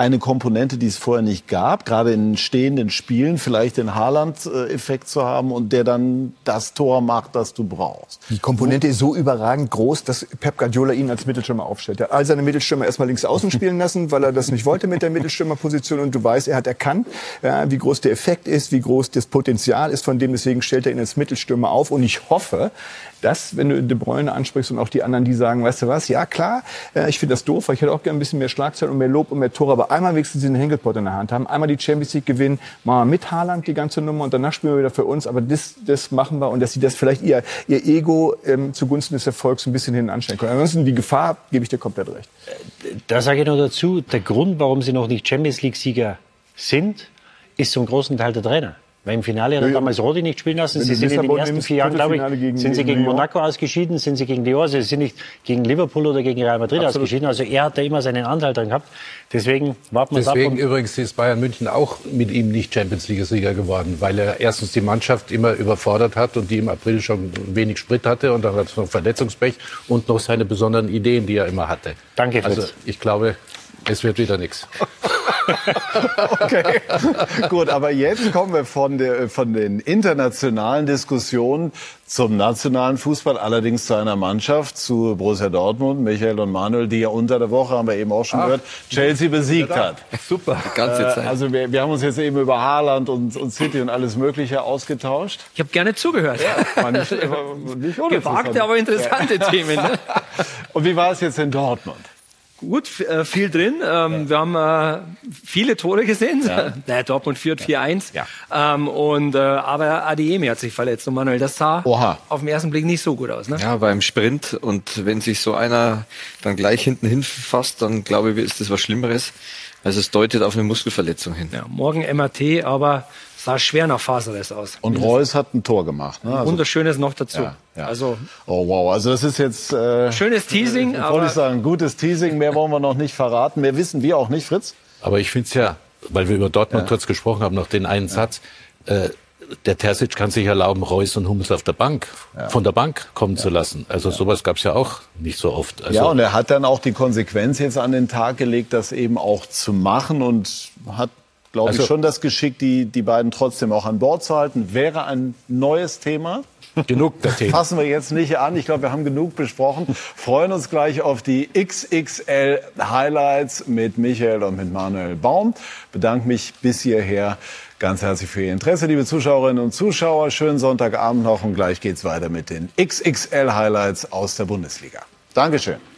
eine Komponente, die es vorher nicht gab, gerade in stehenden Spielen vielleicht den Haaland-Effekt zu haben und der dann das Tor macht, das du brauchst. Die Komponente ist so überragend groß, dass Pep Guardiola ihn als Mittelstürmer aufstellt. Er hat all seine Mittelstürmer erstmal links außen spielen lassen, weil er das nicht wollte mit der Mittelstürmerposition. Und du weißt, er hat erkannt, ja, wie groß der Effekt ist, wie groß das Potenzial ist von dem, deswegen stellt er ihn als Mittelstürmer auf. Und ich hoffe, dass, wenn du De Bruyne ansprichst und auch die anderen, die sagen, weißt du was, ja klar, äh, ich finde das doof, weil ich hätte auch gerne ein bisschen mehr Schlagzeit und mehr Lob und mehr Tore, aber einmal wenigstens den Henkelpot in der Hand haben, einmal die Champions League gewinnen, mal mit Haaland die ganze Nummer und danach spielen wir wieder für uns, aber das, das machen wir und dass sie das vielleicht ihr, ihr Ego ähm, zugunsten des Erfolgs ein bisschen hinten anstellen können. Ansonsten die Gefahr, gebe ich dir komplett recht. Da sage ich noch dazu, der Grund, warum sie noch nicht Champions League-Sieger sind, ist zum großen Teil der Trainer. Weil im Finale hat er damals Rodi nicht spielen lassen. Sie sind in den ersten vier Jahren, glaube ich, gegen, sind sie gegen, Monaco ausgeschieden, sind sie gegen Lyon, sie sind nicht gegen Liverpool oder gegen Real Madrid Absolut. ausgeschieden. Also er hat da immer seinen Anteil dran gehabt. Deswegen warten wir Deswegen übrigens ist Bayern München auch mit ihm nicht Champions League-Sieger geworden, weil er erstens die Mannschaft immer überfordert hat und die im April schon wenig Sprit hatte und dann hat es noch Verletzungspech und noch seine besonderen Ideen, die er immer hatte. Danke, Fritz. Also ich glaube, es wird wieder nichts. (laughs) okay, gut, aber jetzt kommen wir von, der, von den internationalen Diskussionen zum nationalen Fußball, allerdings zu einer Mannschaft, zu Borussia Dortmund, Michael und Manuel, die ja unter der Woche, haben wir eben auch schon Ach, gehört, Chelsea besiegt hat. Super. Ganze Zeit. Also wir, wir haben uns jetzt eben über Haaland und, und City und alles Mögliche ausgetauscht. Ich habe gerne zugehört. Ja, nicht, (laughs) nicht Gewagte, aber interessante ja. Themen. Ne? Und wie war es jetzt in Dortmund? Gut, äh, viel drin. Ähm, ja. Wir haben äh, viele Tore gesehen. Ja. (laughs) naja, Dortmund führt 4-1. Ja. Ähm, und, äh, aber Adiemi hat sich verletzt. Und Manuel, das sah Oha. auf den ersten Blick nicht so gut aus. Ne? Ja, beim Sprint. Und wenn sich so einer dann gleich hinten hinfasst, dann glaube ich, ist das was Schlimmeres. Also es deutet auf eine Muskelverletzung hin. Ja, morgen MRT, aber sah schwer nach Faserless aus. Und Reus hat ein Tor gemacht. Ne? Also, Wunderschönes noch dazu. Ja, ja. Also oh wow, also das ist jetzt äh, schönes Teasing. Äh, wollte ich sagen, gutes Teasing. Mehr wollen wir noch nicht verraten. Mehr wissen wir auch nicht, Fritz. Aber ich finde es ja, weil wir über Dortmund ja. kurz gesprochen haben, noch den einen Satz. Äh, der Terzic kann sich erlauben, Reus und Hummels auf der Bank, ja. von der Bank kommen ja. zu lassen. Also ja. sowas gab es ja auch nicht so oft. Also ja, und er hat dann auch die Konsequenz jetzt an den Tag gelegt, das eben auch zu machen und hat glaube also, ich, schon das Geschick, die, die beiden trotzdem auch an Bord zu halten. Wäre ein neues Thema. Genug der Themen. Fassen wir jetzt nicht an. Ich glaube, wir haben genug besprochen. Freuen uns gleich auf die XXL Highlights mit Michael und mit Manuel Baum. Bedanke mich bis hierher ganz herzlich für Ihr Interesse, liebe Zuschauerinnen und Zuschauer. Schönen Sonntagabend noch und gleich geht's weiter mit den XXL Highlights aus der Bundesliga. Dankeschön.